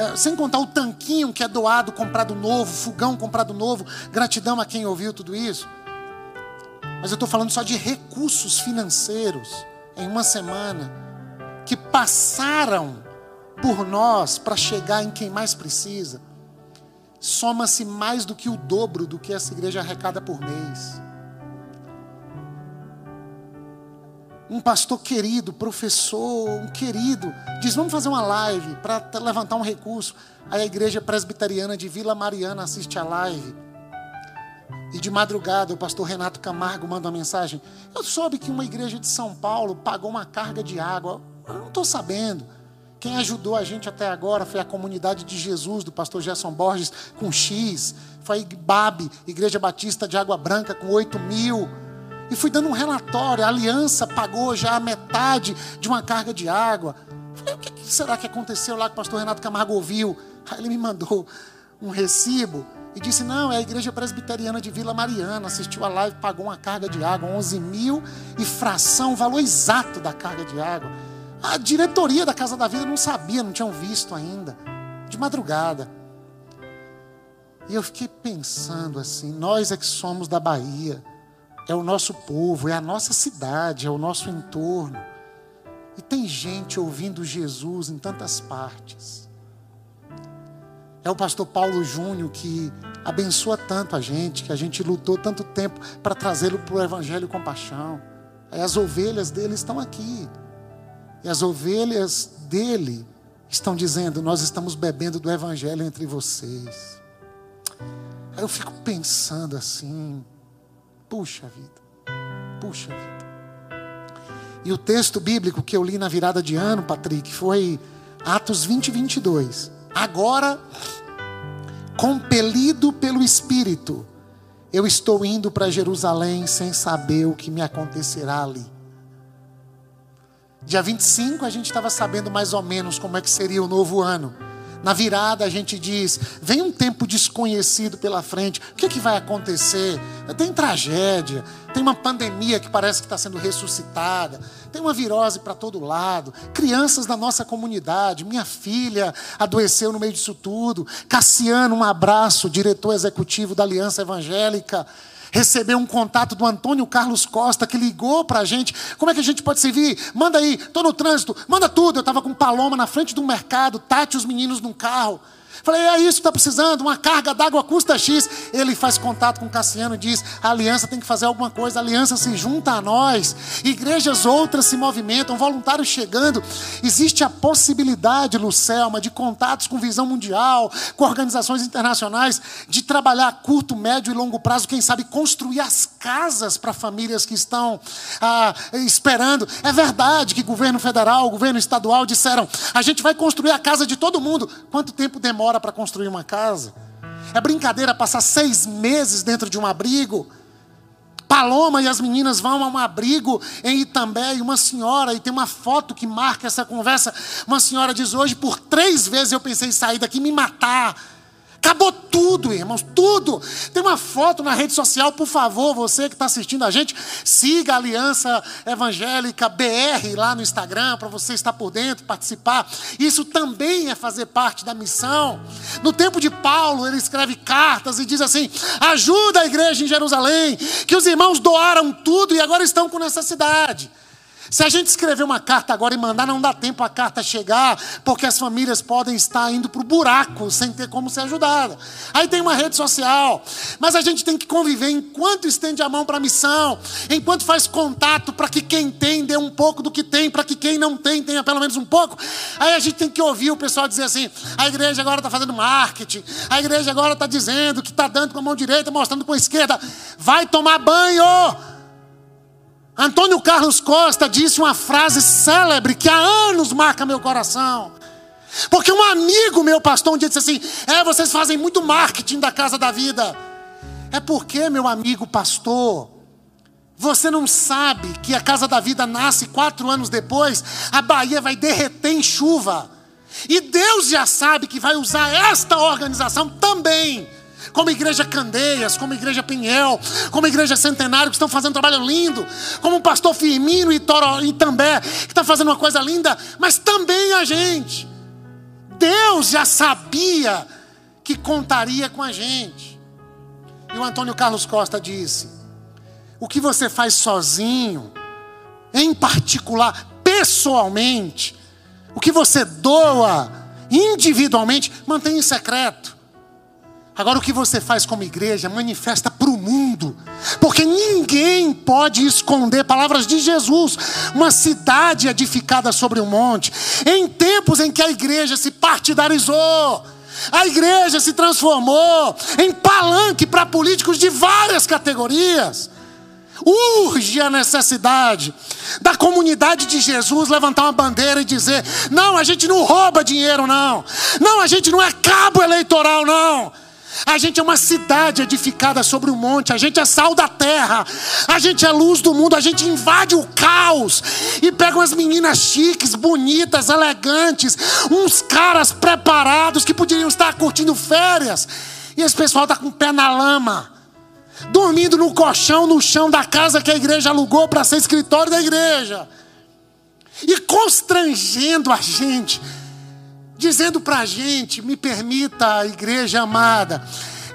é, é, sem contar o tanquinho que é doado, comprado novo, fogão comprado novo. Gratidão a quem ouviu tudo isso. Mas eu estou falando só de recursos financeiros em uma semana que passaram por nós para chegar em quem mais precisa. Soma-se mais do que o dobro do que essa igreja arrecada por mês. um pastor querido, professor, um querido, diz: Vamos fazer uma live para levantar um recurso. Aí a igreja presbiteriana de Vila Mariana assiste a live. E de madrugada o pastor Renato Camargo manda uma mensagem. Eu soube que uma igreja de São Paulo pagou uma carga de água. Eu não estou sabendo. Quem ajudou a gente até agora foi a comunidade de Jesus, do pastor Gerson Borges, com X. Foi a IBAB, Igreja Batista de Água Branca, com 8 mil. E fui dando um relatório. A aliança pagou já a metade de uma carga de água. Falei, o que será que aconteceu lá que o pastor Renato Camargo ouviu? Aí ele me mandou um recibo e disse: Não, é a igreja presbiteriana de Vila Mariana. Assistiu a live, pagou uma carga de água, 11 mil e fração, o valor exato da carga de água. A diretoria da Casa da Vida não sabia, não tinham visto ainda. De madrugada. E eu fiquei pensando assim: nós é que somos da Bahia, é o nosso povo, é a nossa cidade, é o nosso entorno. E tem gente ouvindo Jesus em tantas partes. É o pastor Paulo Júnior que abençoa tanto a gente, que a gente lutou tanto tempo para trazê-lo para o Evangelho com paixão. As ovelhas dele estão aqui. E as ovelhas dele estão dizendo: Nós estamos bebendo do Evangelho entre vocês. Aí eu fico pensando assim: puxa vida, puxa vida. E o texto bíblico que eu li na virada de ano, Patrick, foi Atos 20, 22. Agora, compelido pelo Espírito, eu estou indo para Jerusalém sem saber o que me acontecerá ali. Dia 25 a gente estava sabendo mais ou menos como é que seria o novo ano. Na virada a gente diz: vem um tempo desconhecido pela frente, o que, que vai acontecer? Tem tragédia, tem uma pandemia que parece que está sendo ressuscitada, tem uma virose para todo lado, crianças da nossa comunidade, minha filha adoeceu no meio disso tudo, Cassiano, um abraço, diretor executivo da Aliança Evangélica recebeu um contato do Antônio Carlos Costa, que ligou para a gente. Como é que a gente pode servir? Manda aí, estou no trânsito, manda tudo. Eu estava com Paloma na frente do mercado, Tati os meninos num carro. Falei, é isso que está precisando, uma carga d'água custa X. Ele faz contato com Cassiano e diz: a aliança tem que fazer alguma coisa, a aliança se junta a nós, igrejas outras se movimentam, voluntários chegando. Existe a possibilidade, Lucelma, de contatos com visão mundial, com organizações internacionais, de trabalhar a curto, médio e longo prazo, quem sabe construir as casas para famílias que estão ah, esperando. É verdade que governo federal, governo estadual disseram: a gente vai construir a casa de todo mundo. Quanto tempo demora? Para construir uma casa. É brincadeira passar seis meses dentro de um abrigo. Paloma e as meninas vão a um abrigo em Itambé e uma senhora, e tem uma foto que marca essa conversa. Uma senhora diz: Hoje, por três vezes eu pensei em sair daqui me matar. Acabou tudo, irmãos, tudo. Tem uma foto na rede social, por favor, você que está assistindo a gente, siga a Aliança Evangélica BR lá no Instagram, para você estar por dentro, participar. Isso também é fazer parte da missão. No tempo de Paulo, ele escreve cartas e diz assim: ajuda a igreja em Jerusalém, que os irmãos doaram tudo e agora estão com necessidade. Se a gente escrever uma carta agora e mandar, não dá tempo a carta chegar, porque as famílias podem estar indo para o buraco sem ter como ser ajudada. Aí tem uma rede social, mas a gente tem que conviver enquanto estende a mão para a missão, enquanto faz contato para que quem tem dê um pouco do que tem, para que quem não tem tenha pelo menos um pouco. Aí a gente tem que ouvir o pessoal dizer assim: a igreja agora está fazendo marketing, a igreja agora está dizendo que está dando com a mão direita, mostrando com a esquerda. Vai tomar banho! Antônio Carlos Costa disse uma frase célebre que há anos marca meu coração. Porque um amigo meu pastor um dia disse assim: É, vocês fazem muito marketing da casa da vida. É porque, meu amigo pastor, você não sabe que a casa da vida nasce quatro anos depois, a Bahia vai derreter em chuva. E Deus já sabe que vai usar esta organização também como Igreja Candeias, como Igreja Pinhel, como Igreja Centenário, que estão fazendo um trabalho lindo, como o pastor Firmino e, Toro, e També, que está fazendo uma coisa linda, mas também a gente. Deus já sabia que contaria com a gente. E o Antônio Carlos Costa disse: o que você faz sozinho, em particular, pessoalmente, o que você doa individualmente, mantenha em secreto. Agora, o que você faz como igreja, manifesta para o mundo, porque ninguém pode esconder palavras de Jesus. Uma cidade edificada sobre um monte, em tempos em que a igreja se partidarizou, a igreja se transformou em palanque para políticos de várias categorias. Urge a necessidade da comunidade de Jesus levantar uma bandeira e dizer: não, a gente não rouba dinheiro, não. Não, a gente não é cabo eleitoral, não. A gente é uma cidade edificada sobre um monte, a gente é sal da terra, a gente é luz do mundo, a gente invade o caos e pega umas meninas chiques, bonitas, elegantes, uns caras preparados que poderiam estar curtindo férias, e esse pessoal está com o pé na lama, dormindo no colchão, no chão da casa que a igreja alugou para ser escritório da igreja. e constrangendo a gente, dizendo para a gente, me permita, igreja amada,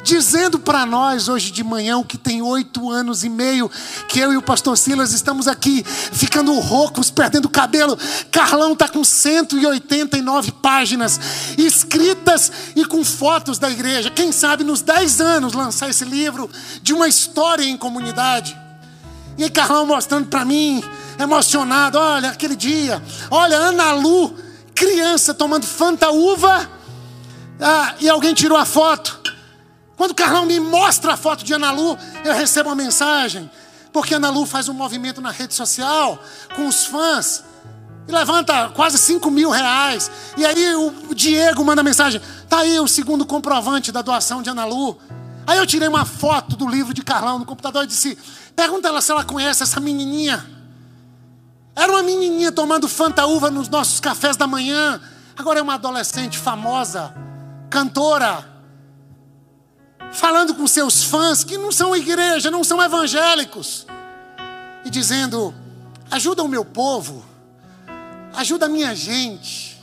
dizendo para nós hoje de manhã, que tem oito anos e meio, que eu e o pastor Silas estamos aqui ficando roucos, perdendo cabelo. Carlão está com 189 páginas escritas e com fotos da igreja. Quem sabe nos 10 anos lançar esse livro de uma história em comunidade. E Carlão mostrando para mim, emocionado: olha, aquele dia, olha, Ana Lu, criança tomando fanta uva, ah, e alguém tirou a foto. Quando o Carlão me mostra a foto de Ana Lu, eu recebo uma mensagem. Porque Ana Lu faz um movimento na rede social com os fãs. E levanta quase 5 mil reais. E aí o Diego manda mensagem: tá aí o segundo comprovante da doação de Ana Lu. Aí eu tirei uma foto do livro de Carlão no computador e disse: pergunta ela se ela conhece essa menininha. Era uma menininha tomando fanta uva nos nossos cafés da manhã. Agora é uma adolescente famosa, cantora falando com seus fãs que não são igreja, não são evangélicos, e dizendo: ajuda o meu povo, ajuda a minha gente.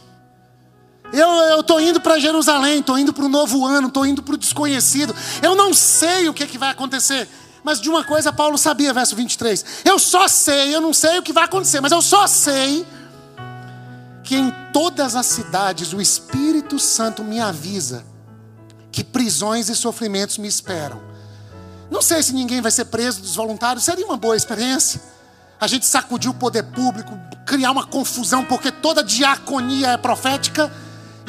Eu estou indo para Jerusalém, estou indo para o novo ano, estou indo para o desconhecido. Eu não sei o que, é que vai acontecer. Mas de uma coisa Paulo sabia, verso 23. Eu só sei, eu não sei o que vai acontecer, mas eu só sei que em todas as cidades o Espírito Santo me avisa que prisões e sofrimentos me esperam. Não sei se ninguém vai ser preso dos voluntários, seria uma boa experiência. A gente sacudir o poder público, criar uma confusão, porque toda diaconia é profética.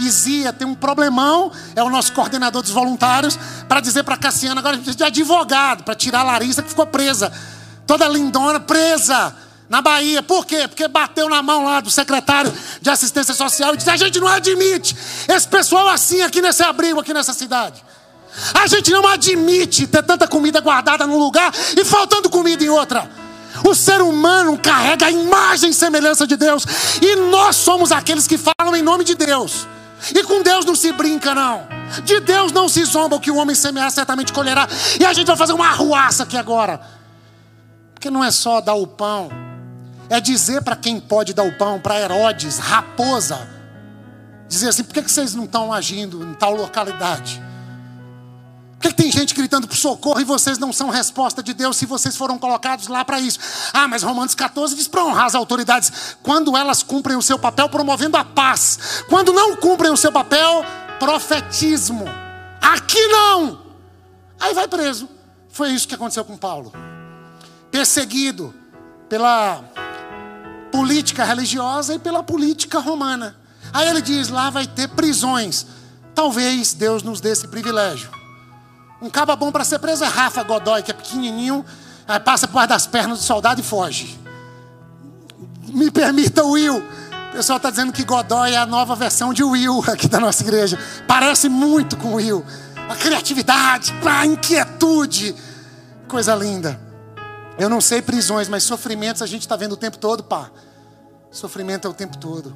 Izia tem um problemão, é o nosso coordenador dos voluntários, para dizer para Cassiano: agora a gente precisa de advogado, para tirar a Larissa que ficou presa. Toda lindona, presa na Bahia. Por quê? Porque bateu na mão lá do secretário de assistência social e disse: a gente não admite esse pessoal assim aqui nesse abrigo, aqui nessa cidade. A gente não admite ter tanta comida guardada num lugar e faltando comida em outra. O ser humano carrega a imagem e semelhança de Deus. E nós somos aqueles que falam em nome de Deus. E com Deus não se brinca, não. De Deus não se zomba, o que o homem semear certamente colherá. E a gente vai fazer uma arruaça aqui agora. Porque não é só dar o pão, é dizer para quem pode dar o pão, para Herodes, raposa, dizer assim: por que vocês não estão agindo em tal localidade? Por que tem gente gritando por socorro e vocês não são resposta de Deus se vocês foram colocados lá para isso? Ah, mas Romanos 14 diz para honrar as autoridades quando elas cumprem o seu papel promovendo a paz. Quando não cumprem o seu papel, profetismo. Aqui não. Aí vai preso. Foi isso que aconteceu com Paulo. Perseguido pela política religiosa e pela política romana. Aí ele diz: lá vai ter prisões. Talvez Deus nos dê esse privilégio. Um caba bom para ser preso é Rafa Godoy, que é pequenininho, passa por das pernas do soldado e foge. Me permita, Will. O pessoal está dizendo que Godoy é a nova versão de Will aqui da nossa igreja. Parece muito com Will. A criatividade, a inquietude. Coisa linda. Eu não sei prisões, mas sofrimentos a gente está vendo o tempo todo, pá. Sofrimento é o tempo todo.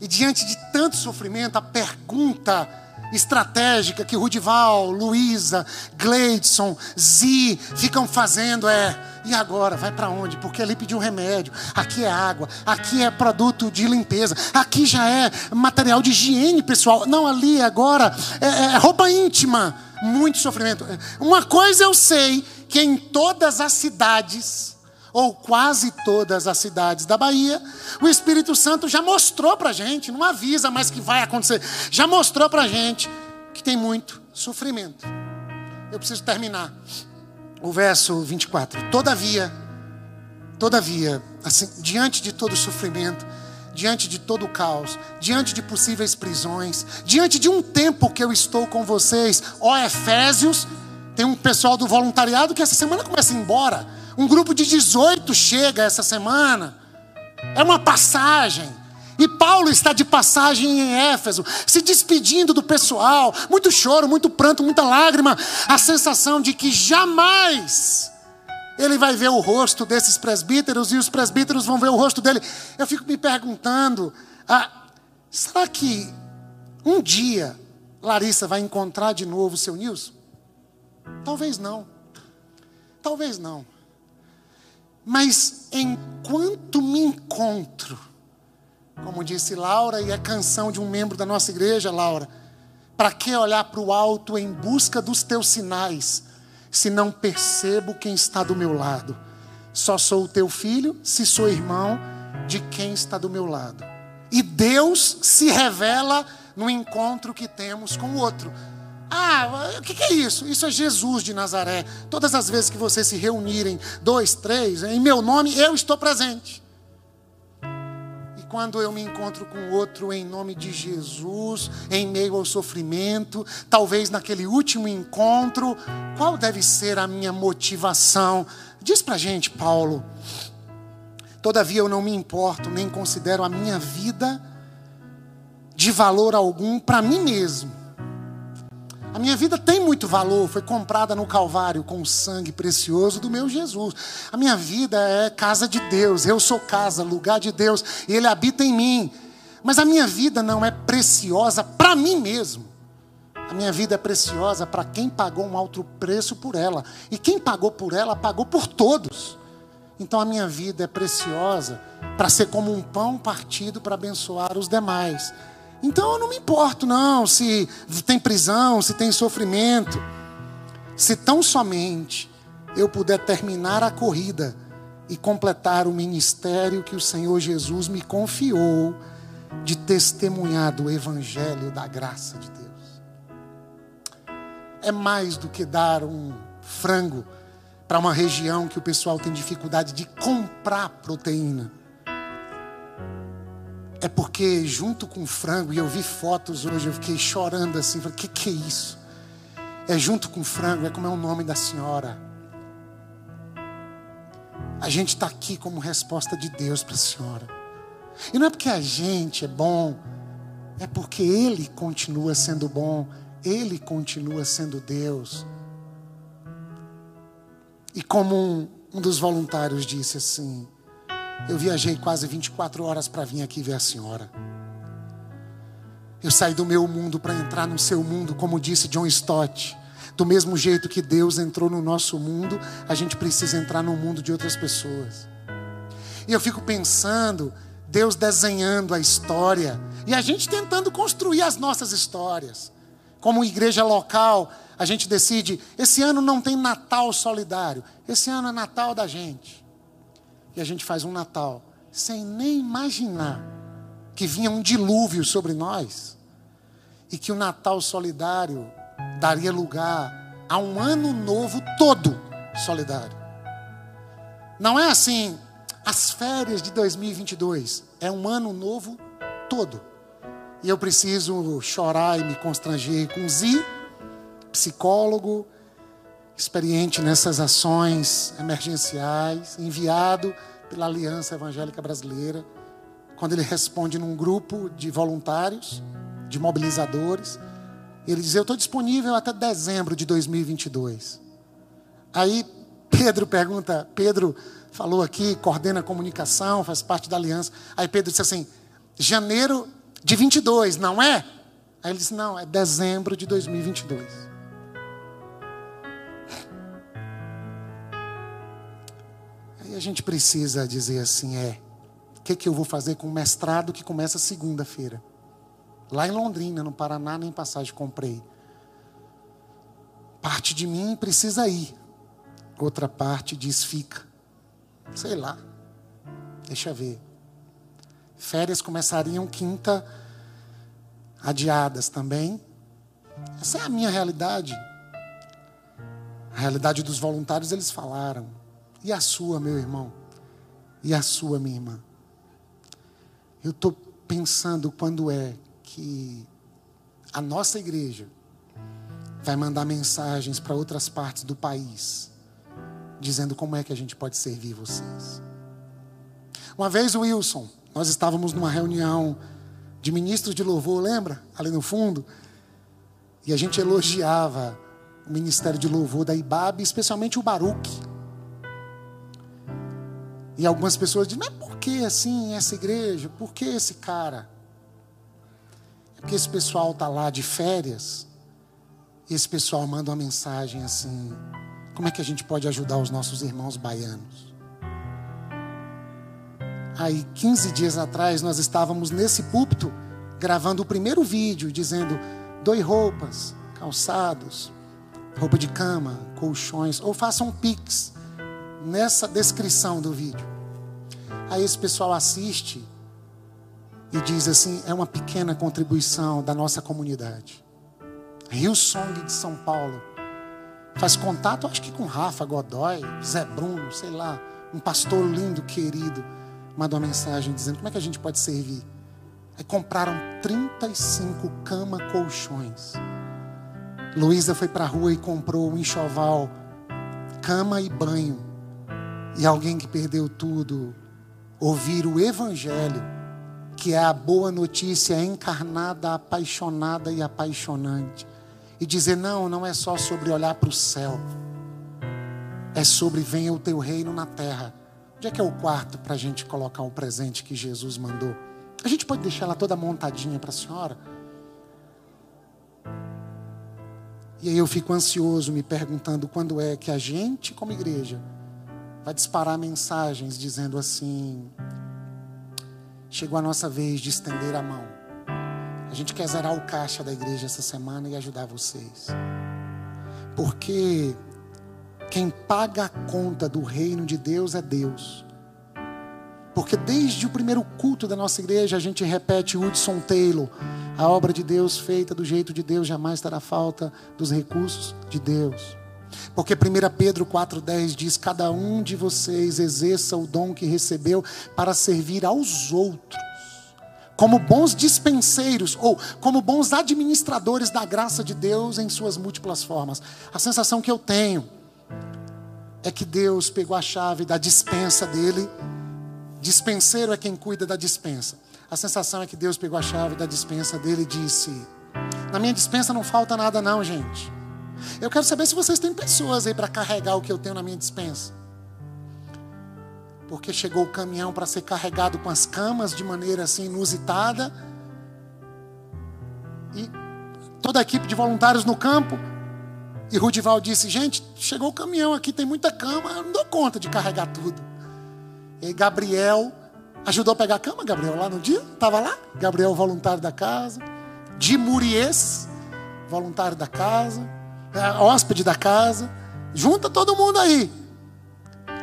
E diante de tanto sofrimento, a pergunta estratégica que Rudival, Luísa, Gleidson, Zi ficam fazendo é: e agora? Vai para onde? Porque ali pediu remédio, aqui é água, aqui é produto de limpeza, aqui já é material de higiene pessoal. Não, ali agora é, é roupa íntima. Muito sofrimento. Uma coisa eu sei que em todas as cidades, ou quase todas as cidades da Bahia, o Espírito Santo já mostrou para a gente, não avisa mais que vai acontecer, já mostrou para a gente que tem muito sofrimento. Eu preciso terminar. O verso 24. Todavia, todavia, assim, diante de todo sofrimento, diante de todo o caos, diante de possíveis prisões, diante de um tempo que eu estou com vocês, ó Efésios, tem um pessoal do voluntariado que essa semana começa a ir embora. Um grupo de 18 chega essa semana. É uma passagem. E Paulo está de passagem em Éfeso, se despedindo do pessoal. Muito choro, muito pranto, muita lágrima. A sensação de que jamais ele vai ver o rosto desses presbíteros e os presbíteros vão ver o rosto dele. Eu fico me perguntando: ah, será que um dia Larissa vai encontrar de novo o seu Nilson? Talvez não. Talvez não. Mas enquanto me encontro, como disse Laura, e é canção de um membro da nossa igreja, Laura. Para que olhar para o alto em busca dos teus sinais, se não percebo quem está do meu lado? Só sou o teu filho, se sou irmão de quem está do meu lado. E Deus se revela no encontro que temos com o outro. Ah, o que é isso? Isso é Jesus de Nazaré. Todas as vezes que vocês se reunirem, dois, três, em meu nome, eu estou presente. E quando eu me encontro com outro em nome de Jesus, em meio ao sofrimento, talvez naquele último encontro, qual deve ser a minha motivação? Diz pra gente, Paulo. Todavia eu não me importo, nem considero a minha vida de valor algum para mim mesmo a minha vida tem muito valor, foi comprada no Calvário com o sangue precioso do meu Jesus. A minha vida é casa de Deus, eu sou casa, lugar de Deus, e Ele habita em mim. Mas a minha vida não é preciosa para mim mesmo. A minha vida é preciosa para quem pagou um alto preço por ela. E quem pagou por ela, pagou por todos. Então a minha vida é preciosa para ser como um pão partido para abençoar os demais. Então eu não me importo, não, se tem prisão, se tem sofrimento. Se tão somente eu puder terminar a corrida e completar o ministério que o Senhor Jesus me confiou de testemunhar do Evangelho da graça de Deus. É mais do que dar um frango para uma região que o pessoal tem dificuldade de comprar proteína é porque junto com o frango, e eu vi fotos hoje, eu fiquei chorando assim, falei, que, que é isso? É junto com o frango, é como é o nome da senhora. A gente está aqui como resposta de Deus para a senhora. E não é porque a gente é bom, é porque Ele continua sendo bom, Ele continua sendo Deus. E como um, um dos voluntários disse assim, eu viajei quase 24 horas para vir aqui ver a senhora. Eu saí do meu mundo para entrar no seu mundo, como disse John Stott. Do mesmo jeito que Deus entrou no nosso mundo, a gente precisa entrar no mundo de outras pessoas. E eu fico pensando, Deus desenhando a história e a gente tentando construir as nossas histórias. Como igreja local, a gente decide: esse ano não tem Natal solidário, esse ano é Natal da gente e a gente faz um Natal sem nem imaginar que vinha um dilúvio sobre nós e que o Natal solidário daria lugar a um ano novo todo solidário. Não é assim, as férias de 2022 é um ano novo todo. E eu preciso chorar e me constranger com Zi, psicólogo, experiente nessas ações emergenciais, enviado pela Aliança Evangélica Brasileira, quando ele responde num grupo de voluntários, de mobilizadores, ele diz: Eu estou disponível até dezembro de 2022. Aí Pedro pergunta: Pedro falou aqui, coordena a comunicação, faz parte da aliança. Aí Pedro disse assim: Janeiro de 22, não é? Aí ele disse: Não, é dezembro de 2022. A gente precisa dizer assim: é, o que, que eu vou fazer com o mestrado que começa segunda-feira? Lá em Londrina, no Paraná, nem passagem comprei. Parte de mim precisa ir, outra parte diz fica. Sei lá, deixa ver. Férias começariam quinta, adiadas também. Essa é a minha realidade. A realidade dos voluntários, eles falaram. E a sua, meu irmão? E a sua, minha irmã? Eu estou pensando quando é que a nossa igreja vai mandar mensagens para outras partes do país, dizendo como é que a gente pode servir vocês. Uma vez, Wilson, nós estávamos numa reunião de ministros de louvor, lembra? Ali no fundo. E a gente elogiava o ministério de louvor da IBAB, especialmente o Baruque. E algumas pessoas dizem, mas por que assim essa igreja? Por que esse cara? É porque esse pessoal está lá de férias e esse pessoal manda uma mensagem assim: como é que a gente pode ajudar os nossos irmãos baianos? Aí, 15 dias atrás, nós estávamos nesse púlpito gravando o primeiro vídeo dizendo: doe roupas, calçados, roupa de cama, colchões, ou façam um pix nessa descrição do vídeo. Aí esse pessoal assiste e diz assim: é uma pequena contribuição da nossa comunidade. Rio Song de São Paulo faz contato, acho que com Rafa Godoy, Zé Bruno, sei lá, um pastor lindo, querido, mandou uma mensagem dizendo como é que a gente pode servir. Aí compraram 35 cama colchões. Luísa foi para a rua e comprou um enxoval, cama e banho. E alguém que perdeu tudo, ouvir o Evangelho, que é a boa notícia encarnada, apaixonada e apaixonante. E dizer: não, não é só sobre olhar para o céu, é sobre venha o teu reino na terra. Onde é que é o quarto para a gente colocar o presente que Jesus mandou? A gente pode deixar ela toda montadinha para a senhora? E aí eu fico ansioso me perguntando quando é que a gente, como igreja, vai disparar mensagens dizendo assim: chegou a nossa vez de estender a mão. A gente quer zerar o caixa da igreja essa semana e ajudar vocês. Porque quem paga a conta do reino de Deus é Deus. Porque desde o primeiro culto da nossa igreja a gente repete Hudson Taylor, a obra de Deus feita do jeito de Deus jamais terá falta dos recursos de Deus. Porque 1 Pedro 4,10 diz: Cada um de vocês exerça o dom que recebeu para servir aos outros, como bons dispenseiros ou como bons administradores da graça de Deus em suas múltiplas formas. A sensação que eu tenho é que Deus pegou a chave da dispensa dele. Dispenseiro é quem cuida da dispensa. A sensação é que Deus pegou a chave da dispensa dele e disse: Na minha dispensa não falta nada, não, gente. Eu quero saber se vocês têm pessoas aí para carregar o que eu tenho na minha dispensa. Porque chegou o caminhão para ser carregado com as camas de maneira assim inusitada. E toda a equipe de voluntários no campo. E Rudival disse: Gente, chegou o caminhão aqui, tem muita cama, eu não dou conta de carregar tudo. E Gabriel ajudou a pegar a cama, Gabriel, lá no dia, estava lá. Gabriel, voluntário da casa. De voluntário da casa é, hóspede da casa. Junta todo mundo aí.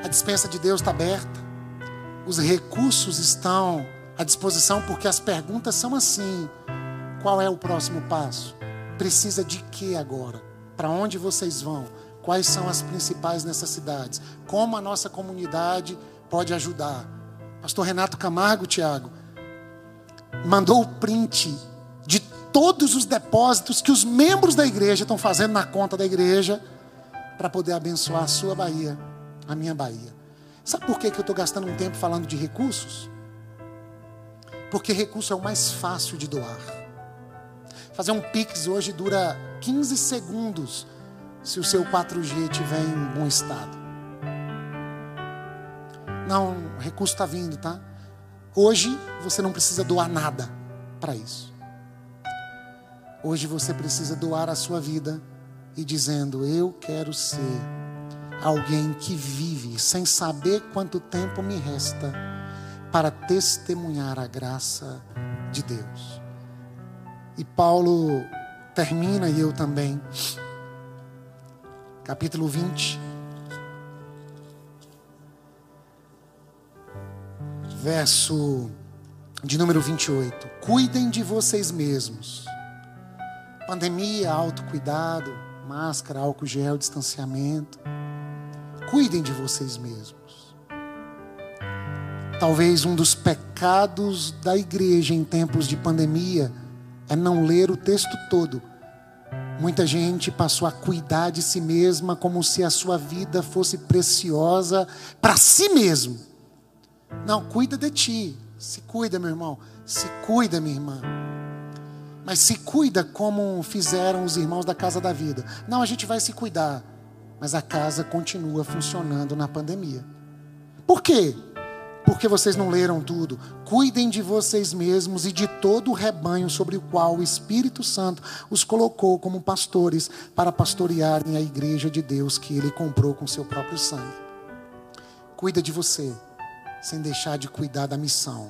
A dispensa de Deus está aberta. Os recursos estão à disposição, porque as perguntas são assim: qual é o próximo passo? Precisa de que agora? Para onde vocês vão? Quais são as principais necessidades? Como a nossa comunidade pode ajudar? Pastor Renato Camargo, Tiago, mandou o print de todos os depósitos que os membros da igreja estão fazendo na conta da igreja para poder abençoar a sua Bahia, a minha Bahia. Sabe por que, que eu estou gastando um tempo falando de recursos? Porque recurso é o mais fácil de doar. Fazer um Pix hoje dura 15 segundos se o seu 4G estiver em bom estado. Não, o recurso está vindo, tá? Hoje você não precisa doar nada para isso. Hoje você precisa doar a sua vida e dizendo: Eu quero ser alguém que vive sem saber quanto tempo me resta para testemunhar a graça de Deus. E Paulo termina, e eu também, capítulo 20. Verso de número 28. Cuidem de vocês mesmos Pandemia, autocuidado, máscara, álcool gel, distanciamento. Cuidem de vocês mesmos. Talvez um dos pecados da igreja em tempos de pandemia é não ler o texto todo. Muita gente passou a cuidar de si mesma como se a sua vida fosse preciosa para si mesmo. Não, cuida de ti. Se cuida, meu irmão. Se cuida, minha irmã mas se cuida como fizeram os irmãos da Casa da Vida. Não, a gente vai se cuidar, mas a casa continua funcionando na pandemia. Por quê? Porque vocês não leram tudo. Cuidem de vocês mesmos e de todo o rebanho sobre o qual o Espírito Santo os colocou como pastores para pastorearem a igreja de Deus que ele comprou com seu próprio sangue. Cuida de você sem deixar de cuidar da missão.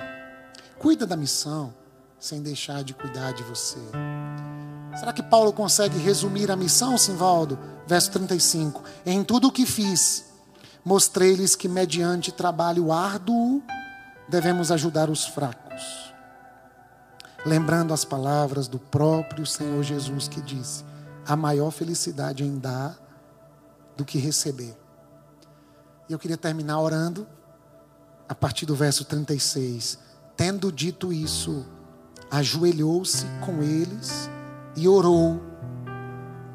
Cuida da missão sem deixar de cuidar de você. Será que Paulo consegue resumir a missão, Simvaldo? Verso 35. Em tudo o que fiz, mostrei-lhes que, mediante trabalho árduo, devemos ajudar os fracos. Lembrando as palavras do próprio Senhor Jesus que disse: a maior felicidade em dar do que receber. E eu queria terminar orando a partir do verso 36. Tendo dito isso, ajoelhou-se com eles e orou.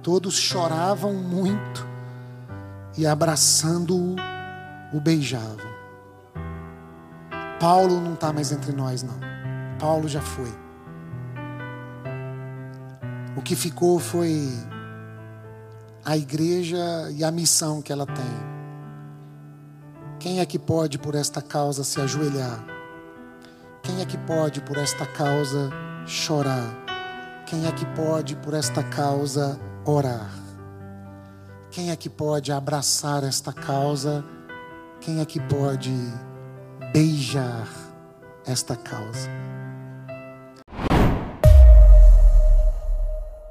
Todos choravam muito e, abraçando-o, o beijavam. Paulo não está mais entre nós, não. Paulo já foi. O que ficou foi a igreja e a missão que ela tem. Quem é que pode por esta causa se ajoelhar? Quem é que pode por esta causa chorar? Quem é que pode por esta causa orar? Quem é que pode abraçar esta causa? Quem é que pode beijar esta causa?